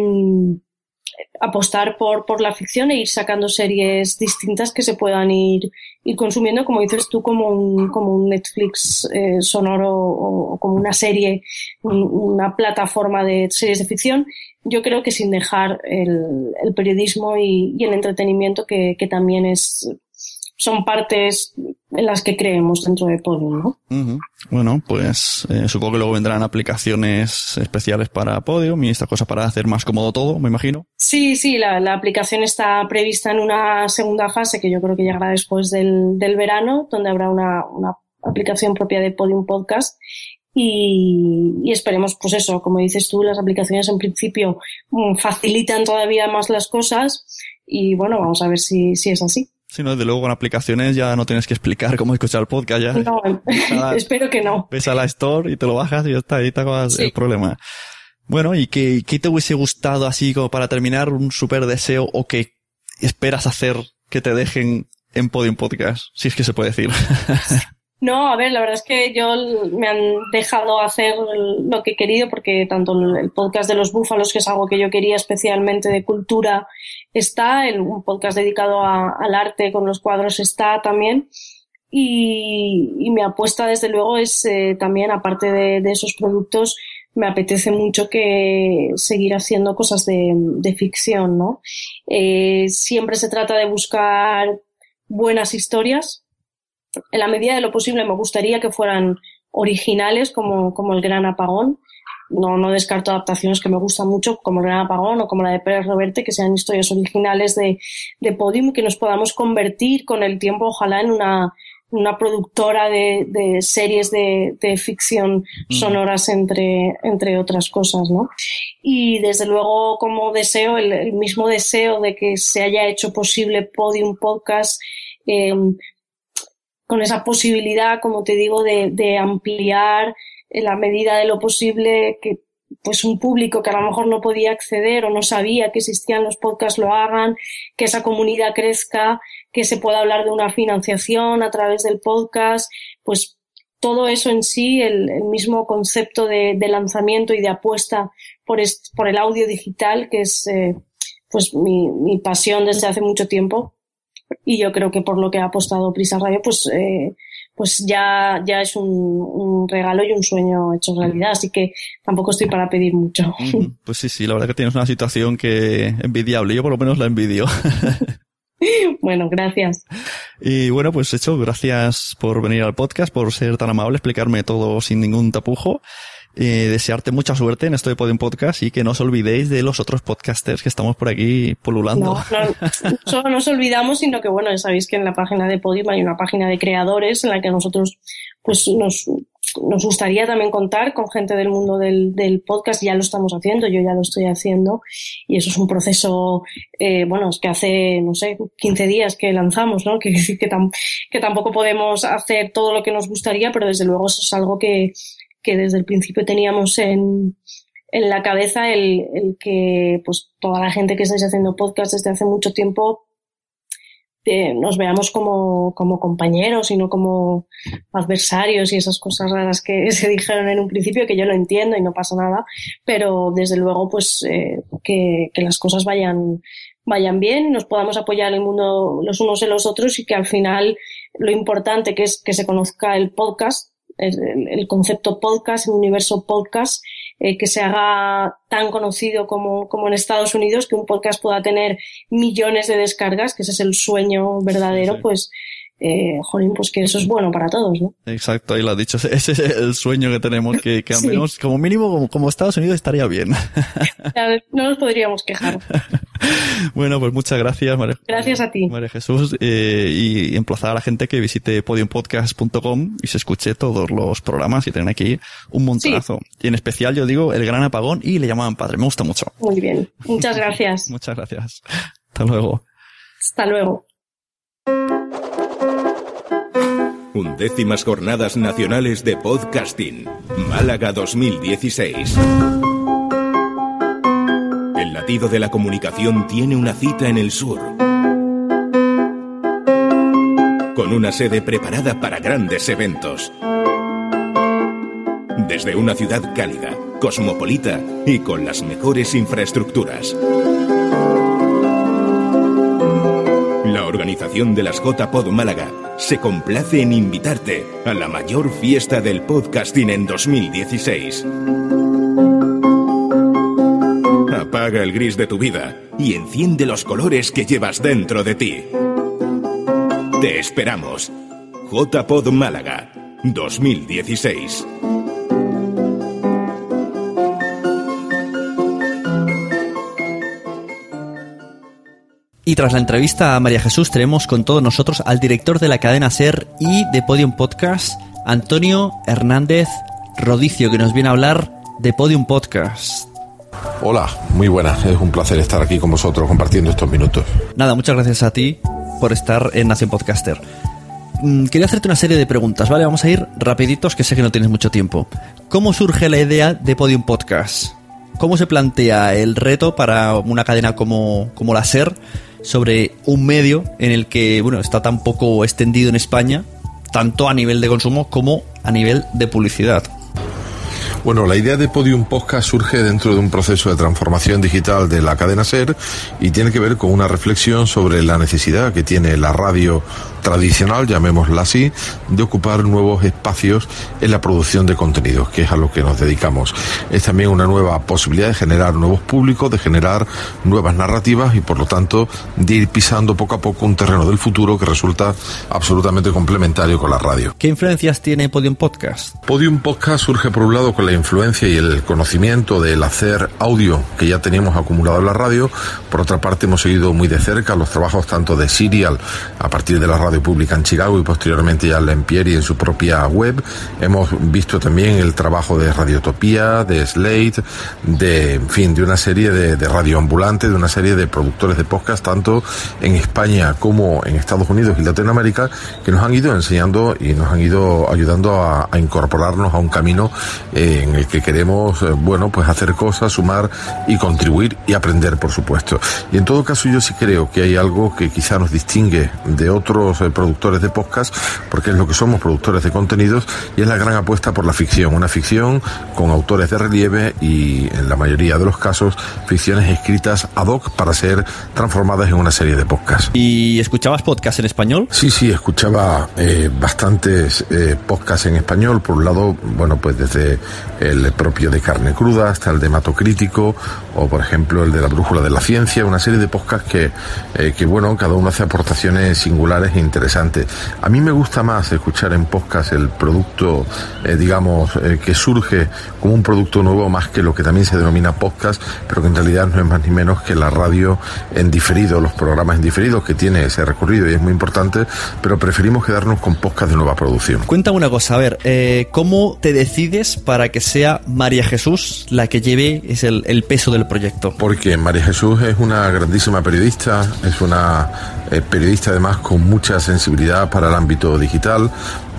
apostar por, por la ficción e ir sacando series distintas que se puedan ir, ir consumiendo, como dices tú, como un, como un Netflix eh, sonoro o, o, como una serie, un, una plataforma de series de ficción. Yo creo que sin dejar el, el periodismo y, y, el entretenimiento, que, que también es, son partes en las que creemos dentro de Podium, ¿no? Uh -huh. Bueno, pues eh, supongo que luego vendrán aplicaciones especiales para Podium y estas cosas para hacer más cómodo todo, me imagino. Sí, sí, la, la, aplicación está prevista en una segunda fase que yo creo que llegará después del, del verano, donde habrá una, una aplicación propia de Podium Podcast y, y, esperemos, pues eso, como dices tú, las aplicaciones en principio mm, facilitan todavía más las cosas y bueno, vamos a ver si, si es así. Si no, desde luego con aplicaciones ya no tienes que explicar cómo escuchar el podcast. Ya, no, la, espero que no. Ves a la Store y te lo bajas y ya está, ahí te acabas sí. el problema. Bueno, ¿y qué, qué te hubiese gustado así como para terminar un super deseo o que esperas hacer que te dejen en Podium Podcast? Si es que se puede decir. No, a ver, la verdad es que yo me han dejado hacer lo que he querido porque tanto el podcast de los búfalos, que es algo que yo quería especialmente de cultura, está, el, un podcast dedicado a, al arte con los cuadros está también. Y, mi apuesta, desde luego, es eh, también, aparte de, esos productos, me apetece mucho que seguir haciendo cosas de, de ficción, ¿no? Eh, siempre se trata de buscar buenas historias, en la medida de lo posible me gustaría que fueran originales como, como el Gran Apagón, no, no descarto adaptaciones que me gustan mucho, como Gran Apagón o como la de Pérez Reverte, que sean historias originales de, de Podium y que nos podamos convertir con el tiempo, ojalá, en una, una productora de, de series de, de ficción sonoras entre, entre otras cosas, ¿no? Y desde luego como deseo, el, el mismo deseo de que se haya hecho posible Podium Podcast, eh, con esa posibilidad, como te digo, de, de ampliar en la medida de lo posible que pues un público que a lo mejor no podía acceder o no sabía que existían los podcasts lo hagan, que esa comunidad crezca, que se pueda hablar de una financiación a través del podcast, pues todo eso en sí, el, el mismo concepto de, de, lanzamiento y de apuesta por, por el audio digital, que es eh, pues mi, mi, pasión desde hace mucho tiempo. Y yo creo que por lo que ha apostado Prisa Radio, pues eh, pues ya, ya es un, un, regalo y un sueño hecho realidad. Así que tampoco estoy para pedir mucho. Pues sí, sí, la verdad que tienes una situación que envidiable. Yo por lo menos la envidio. Bueno, gracias. Y bueno, pues hecho, gracias por venir al podcast, por ser tan amable, explicarme todo sin ningún tapujo. Eh, desearte mucha suerte en esto de Podium Podcast y que no os olvidéis de los otros podcasters que estamos por aquí polulando. No, no, solo nos olvidamos, sino que bueno, ya sabéis que en la página de Podium hay una página de creadores en la que nosotros pues nos, nos gustaría también contar con gente del mundo del, del, podcast, ya lo estamos haciendo, yo ya lo estoy haciendo, y eso es un proceso, eh, bueno, es que hace, no sé, 15 días que lanzamos, ¿no? Decir que, tam, que tampoco podemos hacer todo lo que nos gustaría, pero desde luego eso es algo que, que desde el principio teníamos en, en la cabeza el, el que pues toda la gente que estáis haciendo podcast desde hace mucho tiempo eh, nos veamos como, como compañeros y no como adversarios y esas cosas raras que se dijeron en un principio, que yo lo entiendo y no pasa nada, pero desde luego pues eh, que, que las cosas vayan, vayan bien, nos podamos apoyar el mundo los unos en los otros y que al final lo importante que es que se conozca el podcast el, el, concepto podcast, el universo podcast, eh, que se haga tan conocido como, como en Estados Unidos, que un podcast pueda tener millones de descargas, que ese es el sueño verdadero, sí, sí. pues eh, jolín, pues que eso es bueno para todos, ¿no? Exacto, ahí lo has dicho. Ese es el sueño que tenemos, que, que al menos, sí. como mínimo, como, como, Estados Unidos estaría bien. no nos podríamos quejar. bueno, pues muchas gracias, María. Gracias a ti. María Jesús, eh, y emplazar a la gente que visite podiumpodcast.com y se escuche todos los programas y tienen aquí un montonazo. Sí. Y en especial, yo digo, El Gran Apagón y Le llamaban Padre. Me gusta mucho. Muy bien. Muchas gracias. muchas gracias. Hasta luego. Hasta luego. Undécimas Jornadas Nacionales de Podcasting, Málaga 2016. El latido de la comunicación tiene una cita en el sur. Con una sede preparada para grandes eventos. Desde una ciudad cálida, cosmopolita y con las mejores infraestructuras. La organización de las J-Pod Málaga se complace en invitarte a la mayor fiesta del podcasting en 2016. Apaga el gris de tu vida y enciende los colores que llevas dentro de ti. Te esperamos. J-Pod Málaga 2016. Y tras la entrevista a María Jesús tenemos con todos nosotros al director de la cadena SER y de Podium Podcast, Antonio Hernández Rodicio, que nos viene a hablar de Podium Podcast. Hola, muy buenas. Es un placer estar aquí con vosotros compartiendo estos minutos. Nada, muchas gracias a ti por estar en Nación Podcaster. Mm, quería hacerte una serie de preguntas, ¿vale? Vamos a ir rapiditos, que sé que no tienes mucho tiempo. ¿Cómo surge la idea de Podium Podcast? ¿Cómo se plantea el reto para una cadena como, como la SER sobre un medio en el que, bueno, está tan poco extendido en España, tanto a nivel de consumo como a nivel de publicidad? Bueno, la idea de Podium Podcast surge dentro de un proceso de transformación digital de la cadena SER y tiene que ver con una reflexión sobre la necesidad que tiene la radio tradicional, llamémosla así, de ocupar nuevos espacios en la producción de contenidos, que es a lo que nos dedicamos. Es también una nueva posibilidad de generar nuevos públicos, de generar nuevas narrativas y por lo tanto de ir pisando poco a poco un terreno del futuro que resulta absolutamente complementario con la radio. ¿Qué influencias tiene Podium Podcast? Podium Podcast surge por un lado con la influencia y el conocimiento del hacer audio que ya teníamos acumulado en la radio. Por otra parte, hemos seguido muy de cerca los trabajos tanto de Serial a partir de la radio pública en Chicago y posteriormente ya en Empieri en su propia web. Hemos visto también el trabajo de Radiotopía, de Slate, de, fin, de una serie de, de radioambulantes, de una serie de productores de podcast, tanto en España como en Estados Unidos y Latinoamérica, que nos han ido enseñando y nos han ido ayudando a, a incorporarnos a un camino eh, en el que queremos, eh, bueno, pues hacer cosas, sumar y contribuir y aprender, por supuesto. Y en todo caso, yo sí creo que hay algo que quizá nos distingue de otros eh, productores de podcast, porque es lo que somos productores de contenidos, y es la gran apuesta por la ficción. Una ficción con autores de relieve y, en la mayoría de los casos, ficciones escritas ad hoc para ser transformadas en una serie de podcasts. ¿Y escuchabas podcast en español? Sí, sí, escuchaba eh, bastantes eh, podcasts en español. Por un lado, bueno, pues desde el propio de Carne Cruda hasta el de Mato Crítico, o por ejemplo el de La Brújula de la Ciencia, una serie de podcasts que, eh, que bueno, cada uno hace aportaciones singulares e interesantes. A mí me gusta más escuchar en podcast el producto, eh, digamos, eh, que surge como un producto nuevo más que lo que también se denomina podcast, pero que en realidad no es más ni menos que la radio en diferido, los programas en diferido que tiene ese recorrido y es muy importante, pero preferimos quedarnos con podcast de nueva producción. Cuéntame una cosa, a ver, ¿cómo te decides para que sea María Jesús la que lleve es el, el peso del proyecto? Porque María Jesús es una grandísima periodista, es una eh, periodista además con mucha sensibilidad para el ámbito digital,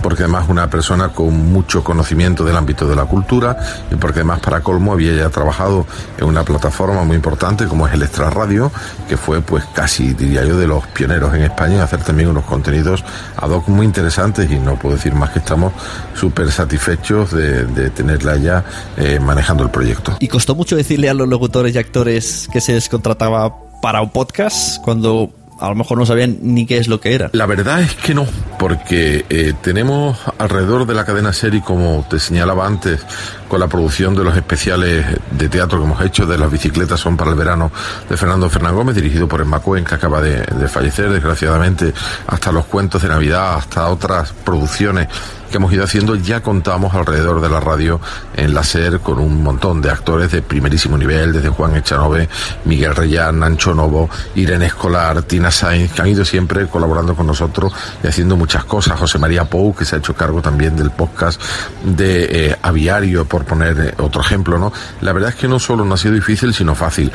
porque además una persona con mucho conocimiento del ámbito de la cultura y porque además para colmo había ya trabajado en una plataforma muy importante como es el Extra Radio, que fue pues casi diría yo de los pioneros en España en hacer también unos contenidos ad hoc muy interesantes y no puedo decir más que estamos súper satisfechos de, tenerla ya eh, manejando el proyecto. ¿Y costó mucho decirle a los locutores y actores que se les contrataba para un podcast cuando a lo mejor no sabían ni qué es lo que era. La verdad es que no, porque eh, tenemos alrededor de la cadena serie, como te señalaba antes, con la producción de los especiales de teatro que hemos hecho, de las bicicletas son para el verano de Fernando Fernán Gómez, dirigido por Emma Cohen, que acaba de fallecer, desgraciadamente, hasta los cuentos de Navidad, hasta otras producciones que hemos ido haciendo, ya contamos alrededor de la radio en la SER con un montón de actores de primerísimo nivel, desde Juan Echanove, Miguel Reyán, Nancho Novo, Irene Escolar, Tina Sainz, que han ido siempre colaborando con nosotros y haciendo muchas cosas. José María Pou, que se ha hecho cargo también del podcast de eh, Aviario, por poner eh, otro ejemplo, ¿no? La verdad es que no solo no ha sido difícil, sino fácil.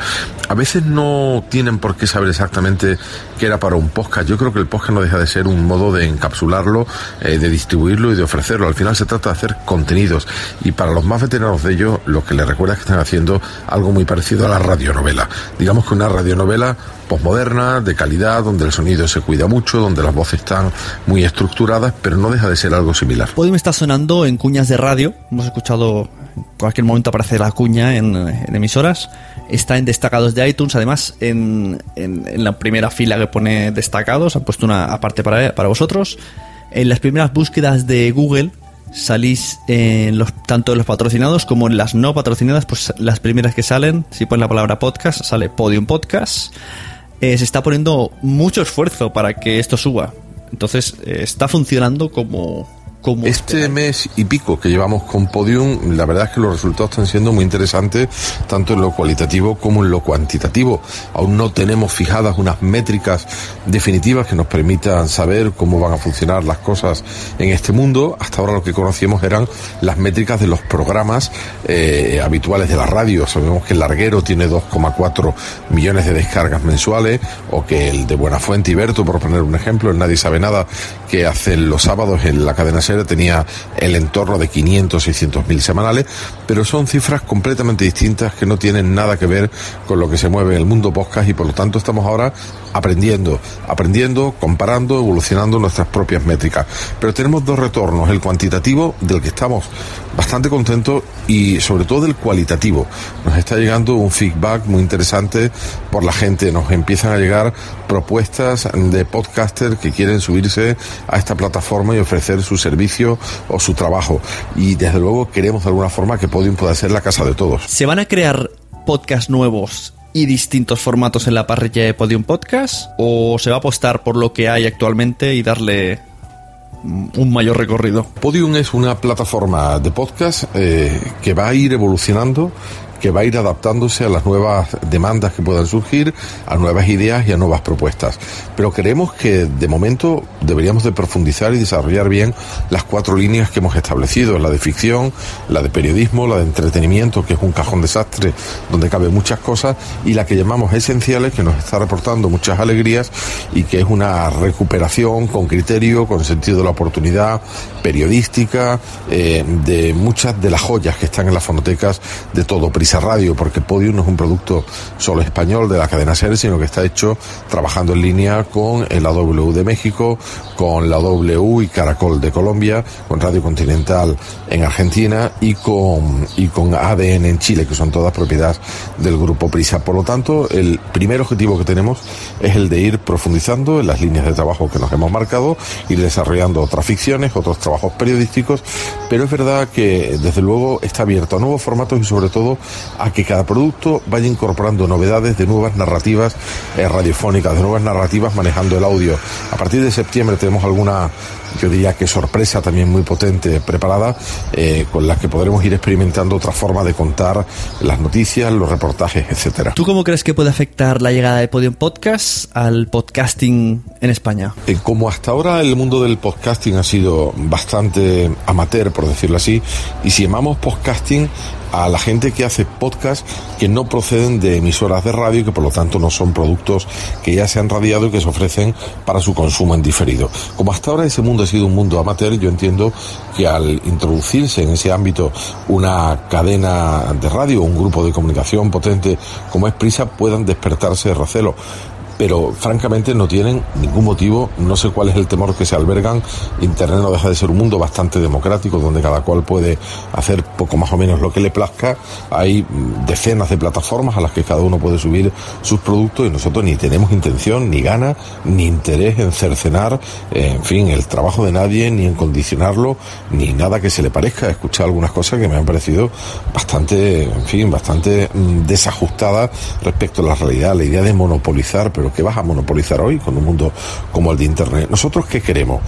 A veces no tienen por qué saber exactamente qué era para un podcast. Yo creo que el podcast no deja de ser un modo de encapsularlo, eh, de distribuirlo y de ofrecerlo. Al final se trata de hacer contenidos y para los más veteranos de ellos lo que les recuerda es que están haciendo algo muy parecido a la radionovela. Digamos que una radionovela posmoderna, de calidad, donde el sonido se cuida mucho, donde las voces están muy estructuradas, pero no deja de ser algo similar. Podium está sonando en cuñas de radio, hemos escuchado en cualquier momento aparece la cuña en, en emisoras, está en destacados de iTunes, además en, en, en, la primera fila que pone destacados, han puesto una aparte para, para vosotros, en las primeras búsquedas de Google salís en los tanto en los patrocinados como en las no patrocinadas, pues las primeras que salen, si ponen la palabra podcast, sale Podium Podcast. Eh, se está poniendo mucho esfuerzo para que esto suba. Entonces, eh, está funcionando como, como este mes y pico que llevamos con Podium, la verdad es que los resultados están siendo muy interesantes, tanto en lo cualitativo como en lo cuantitativo. Aún no tenemos fijadas unas métricas definitivas que nos permitan saber cómo van a funcionar las cosas en este mundo. Hasta ahora lo que conocíamos eran las métricas de los programas eh, habituales de la radio. Sabemos que el Larguero tiene 2,4 millones de descargas mensuales, o que el de Buenafuente y Berto, por poner un ejemplo, el Nadie sabe nada, que hacen los sábados en la cadena SER tenía el entorno de 500, 600 mil semanales, pero son cifras completamente distintas que no tienen nada que ver con lo que se mueve en el mundo podcast y por lo tanto estamos ahora aprendiendo, aprendiendo, comparando, evolucionando nuestras propias métricas. Pero tenemos dos retornos, el cuantitativo del que estamos bastante contentos y sobre todo el cualitativo. Nos está llegando un feedback muy interesante por la gente, nos empiezan a llegar propuestas de podcasters que quieren subirse a esta plataforma y ofrecer su servicio o su trabajo. Y desde luego queremos de alguna forma que Podium pueda ser la casa de todos. ¿Se van a crear podcasts nuevos y distintos formatos en la parrilla de Podium Podcast? ¿O se va a apostar por lo que hay actualmente y darle un mayor recorrido? Podium es una plataforma de podcast eh, que va a ir evolucionando que va a ir adaptándose a las nuevas demandas que puedan surgir, a nuevas ideas y a nuevas propuestas. Pero creemos que de momento deberíamos de profundizar y desarrollar bien las cuatro líneas que hemos establecido, la de ficción, la de periodismo, la de entretenimiento, que es un cajón desastre donde cabe muchas cosas, y la que llamamos esenciales, que nos está reportando muchas alegrías y que es una recuperación con criterio, con sentido de la oportunidad, periodística, eh, de muchas de las joyas que están en las fonotecas de todo Radio, porque Podium no es un producto solo español de la cadena SER, sino que está hecho trabajando en línea con la W de México, con la W y Caracol de Colombia, con Radio Continental en Argentina y con, y con ADN en Chile, que son todas propiedades del grupo Prisa. Por lo tanto, el primer objetivo que tenemos es el de ir profundizando en las líneas de trabajo que nos hemos marcado, ir desarrollando otras ficciones, otros trabajos periodísticos, pero es verdad que desde luego está abierto a nuevos formatos y sobre todo a que cada producto vaya incorporando novedades de nuevas narrativas eh, radiofónicas, de nuevas narrativas manejando el audio. A partir de septiembre tenemos alguna yo diría que sorpresa también muy potente preparada, eh, con la que podremos ir experimentando otra forma de contar las noticias, los reportajes, etcétera. ¿Tú cómo crees que puede afectar la llegada de Podium Podcast al podcasting en España? Eh, como hasta ahora el mundo del podcasting ha sido bastante amateur, por decirlo así, y si llamamos podcasting a la gente que hace podcast que no proceden de emisoras de radio y que por lo tanto no son productos que ya se han radiado y que se ofrecen para su consumo en diferido. Como hasta ahora ese mundo ha sido un mundo amateur, yo entiendo que al introducirse en ese ámbito una cadena de radio, un grupo de comunicación potente como es Prisa, puedan despertarse de recelo pero francamente no tienen ningún motivo, no sé cuál es el temor que se albergan. Internet no deja de ser un mundo bastante democrático donde cada cual puede hacer poco más o menos lo que le plazca. Hay decenas de plataformas a las que cada uno puede subir sus productos y nosotros ni tenemos intención, ni gana, ni interés en cercenar, en fin, el trabajo de nadie, ni en condicionarlo, ni nada que se le parezca. He escuchado algunas cosas que me han parecido bastante, en fin, bastante mm, desajustadas respecto a la realidad, la idea de monopolizar, pero que vas a monopolizar hoy con un mundo como el de Internet. ¿Nosotros qué queremos?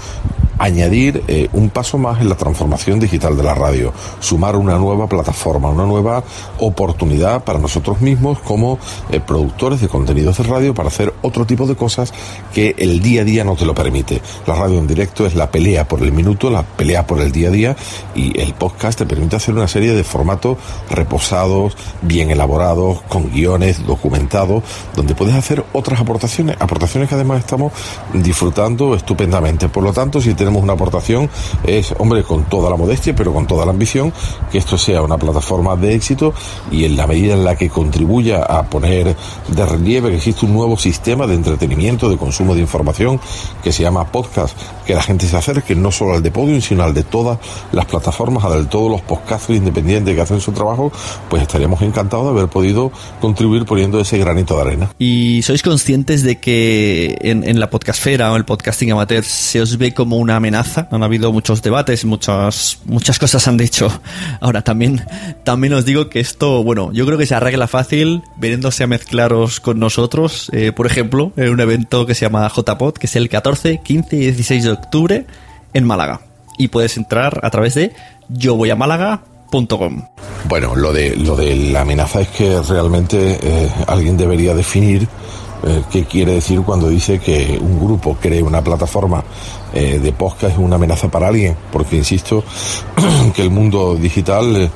añadir eh, un paso más en la transformación digital de la radio, sumar una nueva plataforma, una nueva oportunidad para nosotros mismos como eh, productores de contenidos de radio para hacer otro tipo de cosas que el día a día no te lo permite. La radio en directo es la pelea por el minuto, la pelea por el día a día y el podcast te permite hacer una serie de formatos reposados, bien elaborados, con guiones, documentados, donde puedes hacer otras aportaciones, aportaciones que además estamos disfrutando estupendamente. Por lo tanto, si tenemos una aportación es, hombre, con toda la modestia, pero con toda la ambición, que esto sea una plataforma de éxito y en la medida en la que contribuya a poner de relieve que existe un nuevo sistema de entretenimiento, de consumo de información, que se llama podcast, que la gente se acerque no solo al de Podium, sino al de todas las plataformas, al de todos los podcasters independientes que hacen su trabajo, pues estaríamos encantados de haber podido contribuir poniendo ese granito de arena. ¿Y sois conscientes de que en, en la podcastfera o el podcasting amateur se os ve como una amenaza. Han habido muchos debates muchas, muchas cosas han dicho. Ahora, también, también os digo que esto, bueno, yo creo que se arregla fácil veniéndose a mezclaros con nosotros. Eh, por ejemplo, en un evento que se llama JPod, que es el 14, 15 y 16 de octubre en Málaga. Y puedes entrar a través de yo voy a Málaga.com. Bueno, lo de, lo de la amenaza es que realmente eh, alguien debería definir eh, qué quiere decir cuando dice que un grupo cree una plataforma eh, de podcast es una amenaza para alguien, porque insisto que el mundo digital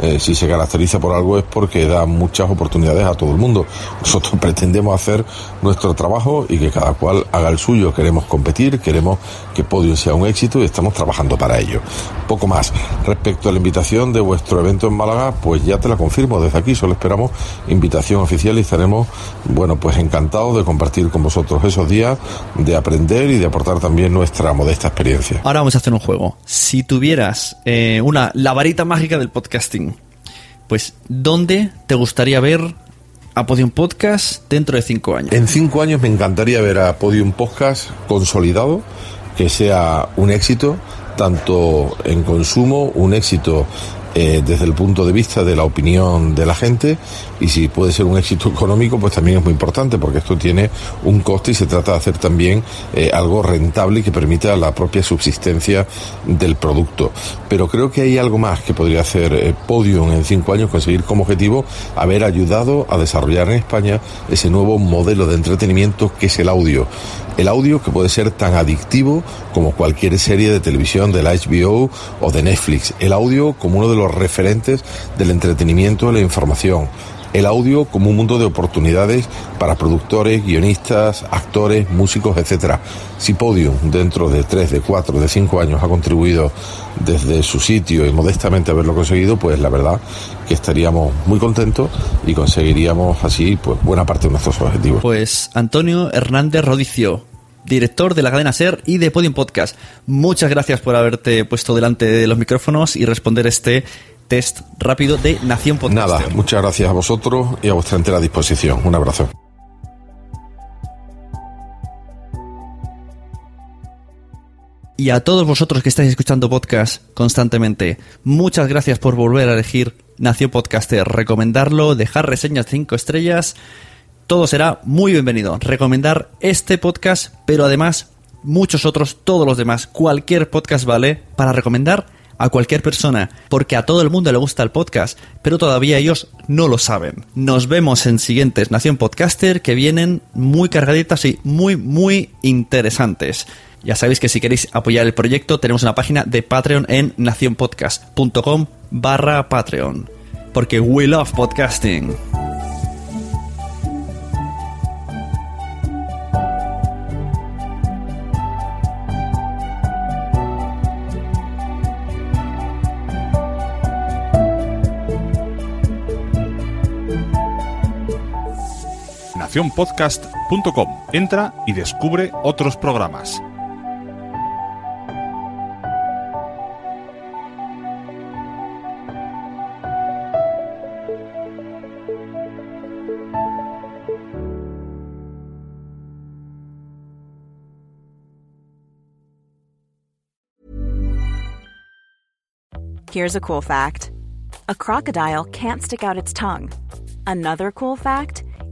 eh, si se caracteriza por algo es porque da muchas oportunidades a todo el mundo. Nosotros pretendemos hacer nuestro trabajo y que cada cual haga el suyo. Queremos competir, queremos que Podium sea un éxito y estamos trabajando para ello. Poco más. Respecto a la invitación de vuestro evento en Málaga, pues ya te la confirmo desde aquí. Solo esperamos invitación oficial y estaremos, bueno, pues encantados de compartir con vosotros esos días, de aprender y de aportar también nuestra modesta experiencia. Ahora vamos a hacer un juego. Si tuvieras eh, una la varita mágica del podcasting, pues ¿dónde te gustaría ver a Podium Podcast dentro de cinco años? En cinco años me encantaría ver a Podium Podcast consolidado, que sea un éxito, tanto en consumo, un éxito eh, desde el punto de vista de la opinión de la gente y si puede ser un éxito económico pues también es muy importante porque esto tiene un coste y se trata de hacer también eh, algo rentable y que permita la propia subsistencia del producto. Pero creo que hay algo más que podría hacer eh, Podium en cinco años conseguir como objetivo haber ayudado a desarrollar en España ese nuevo modelo de entretenimiento que es el audio el audio que puede ser tan adictivo como cualquier serie de televisión de la HBO o de Netflix. El audio como uno de los referentes del entretenimiento y la información. El audio como un mundo de oportunidades para productores, guionistas, actores, músicos, etc. Si Podium dentro de tres, de cuatro, de cinco años ha contribuido desde su sitio y modestamente haberlo conseguido, pues la verdad que estaríamos muy contentos y conseguiríamos así pues buena parte de nuestros objetivos. Pues Antonio Hernández Rodicio, director de la cadena SER y de Podium Podcast. Muchas gracias por haberte puesto delante de los micrófonos y responder este test rápido de Nación Podcast. Nada, muchas gracias a vosotros y a vuestra entera disposición. Un abrazo. Y a todos vosotros que estáis escuchando podcast constantemente, muchas gracias por volver a elegir Nación Podcaster, recomendarlo, dejar reseñas 5 estrellas todo será muy bienvenido. Recomendar este podcast, pero además muchos otros, todos los demás. Cualquier podcast vale para recomendar a cualquier persona, porque a todo el mundo le gusta el podcast, pero todavía ellos no lo saben. Nos vemos en siguientes Nación Podcaster que vienen muy cargaditas y muy, muy interesantes. Ya sabéis que si queréis apoyar el proyecto tenemos una página de Patreon en nacionpodcast.com barra Patreon. Porque we love podcasting. nacionpodcast.com. Entra y descubre otros programas. Here's a cool fact a crocodile can't stick out its tongue. Another cool fact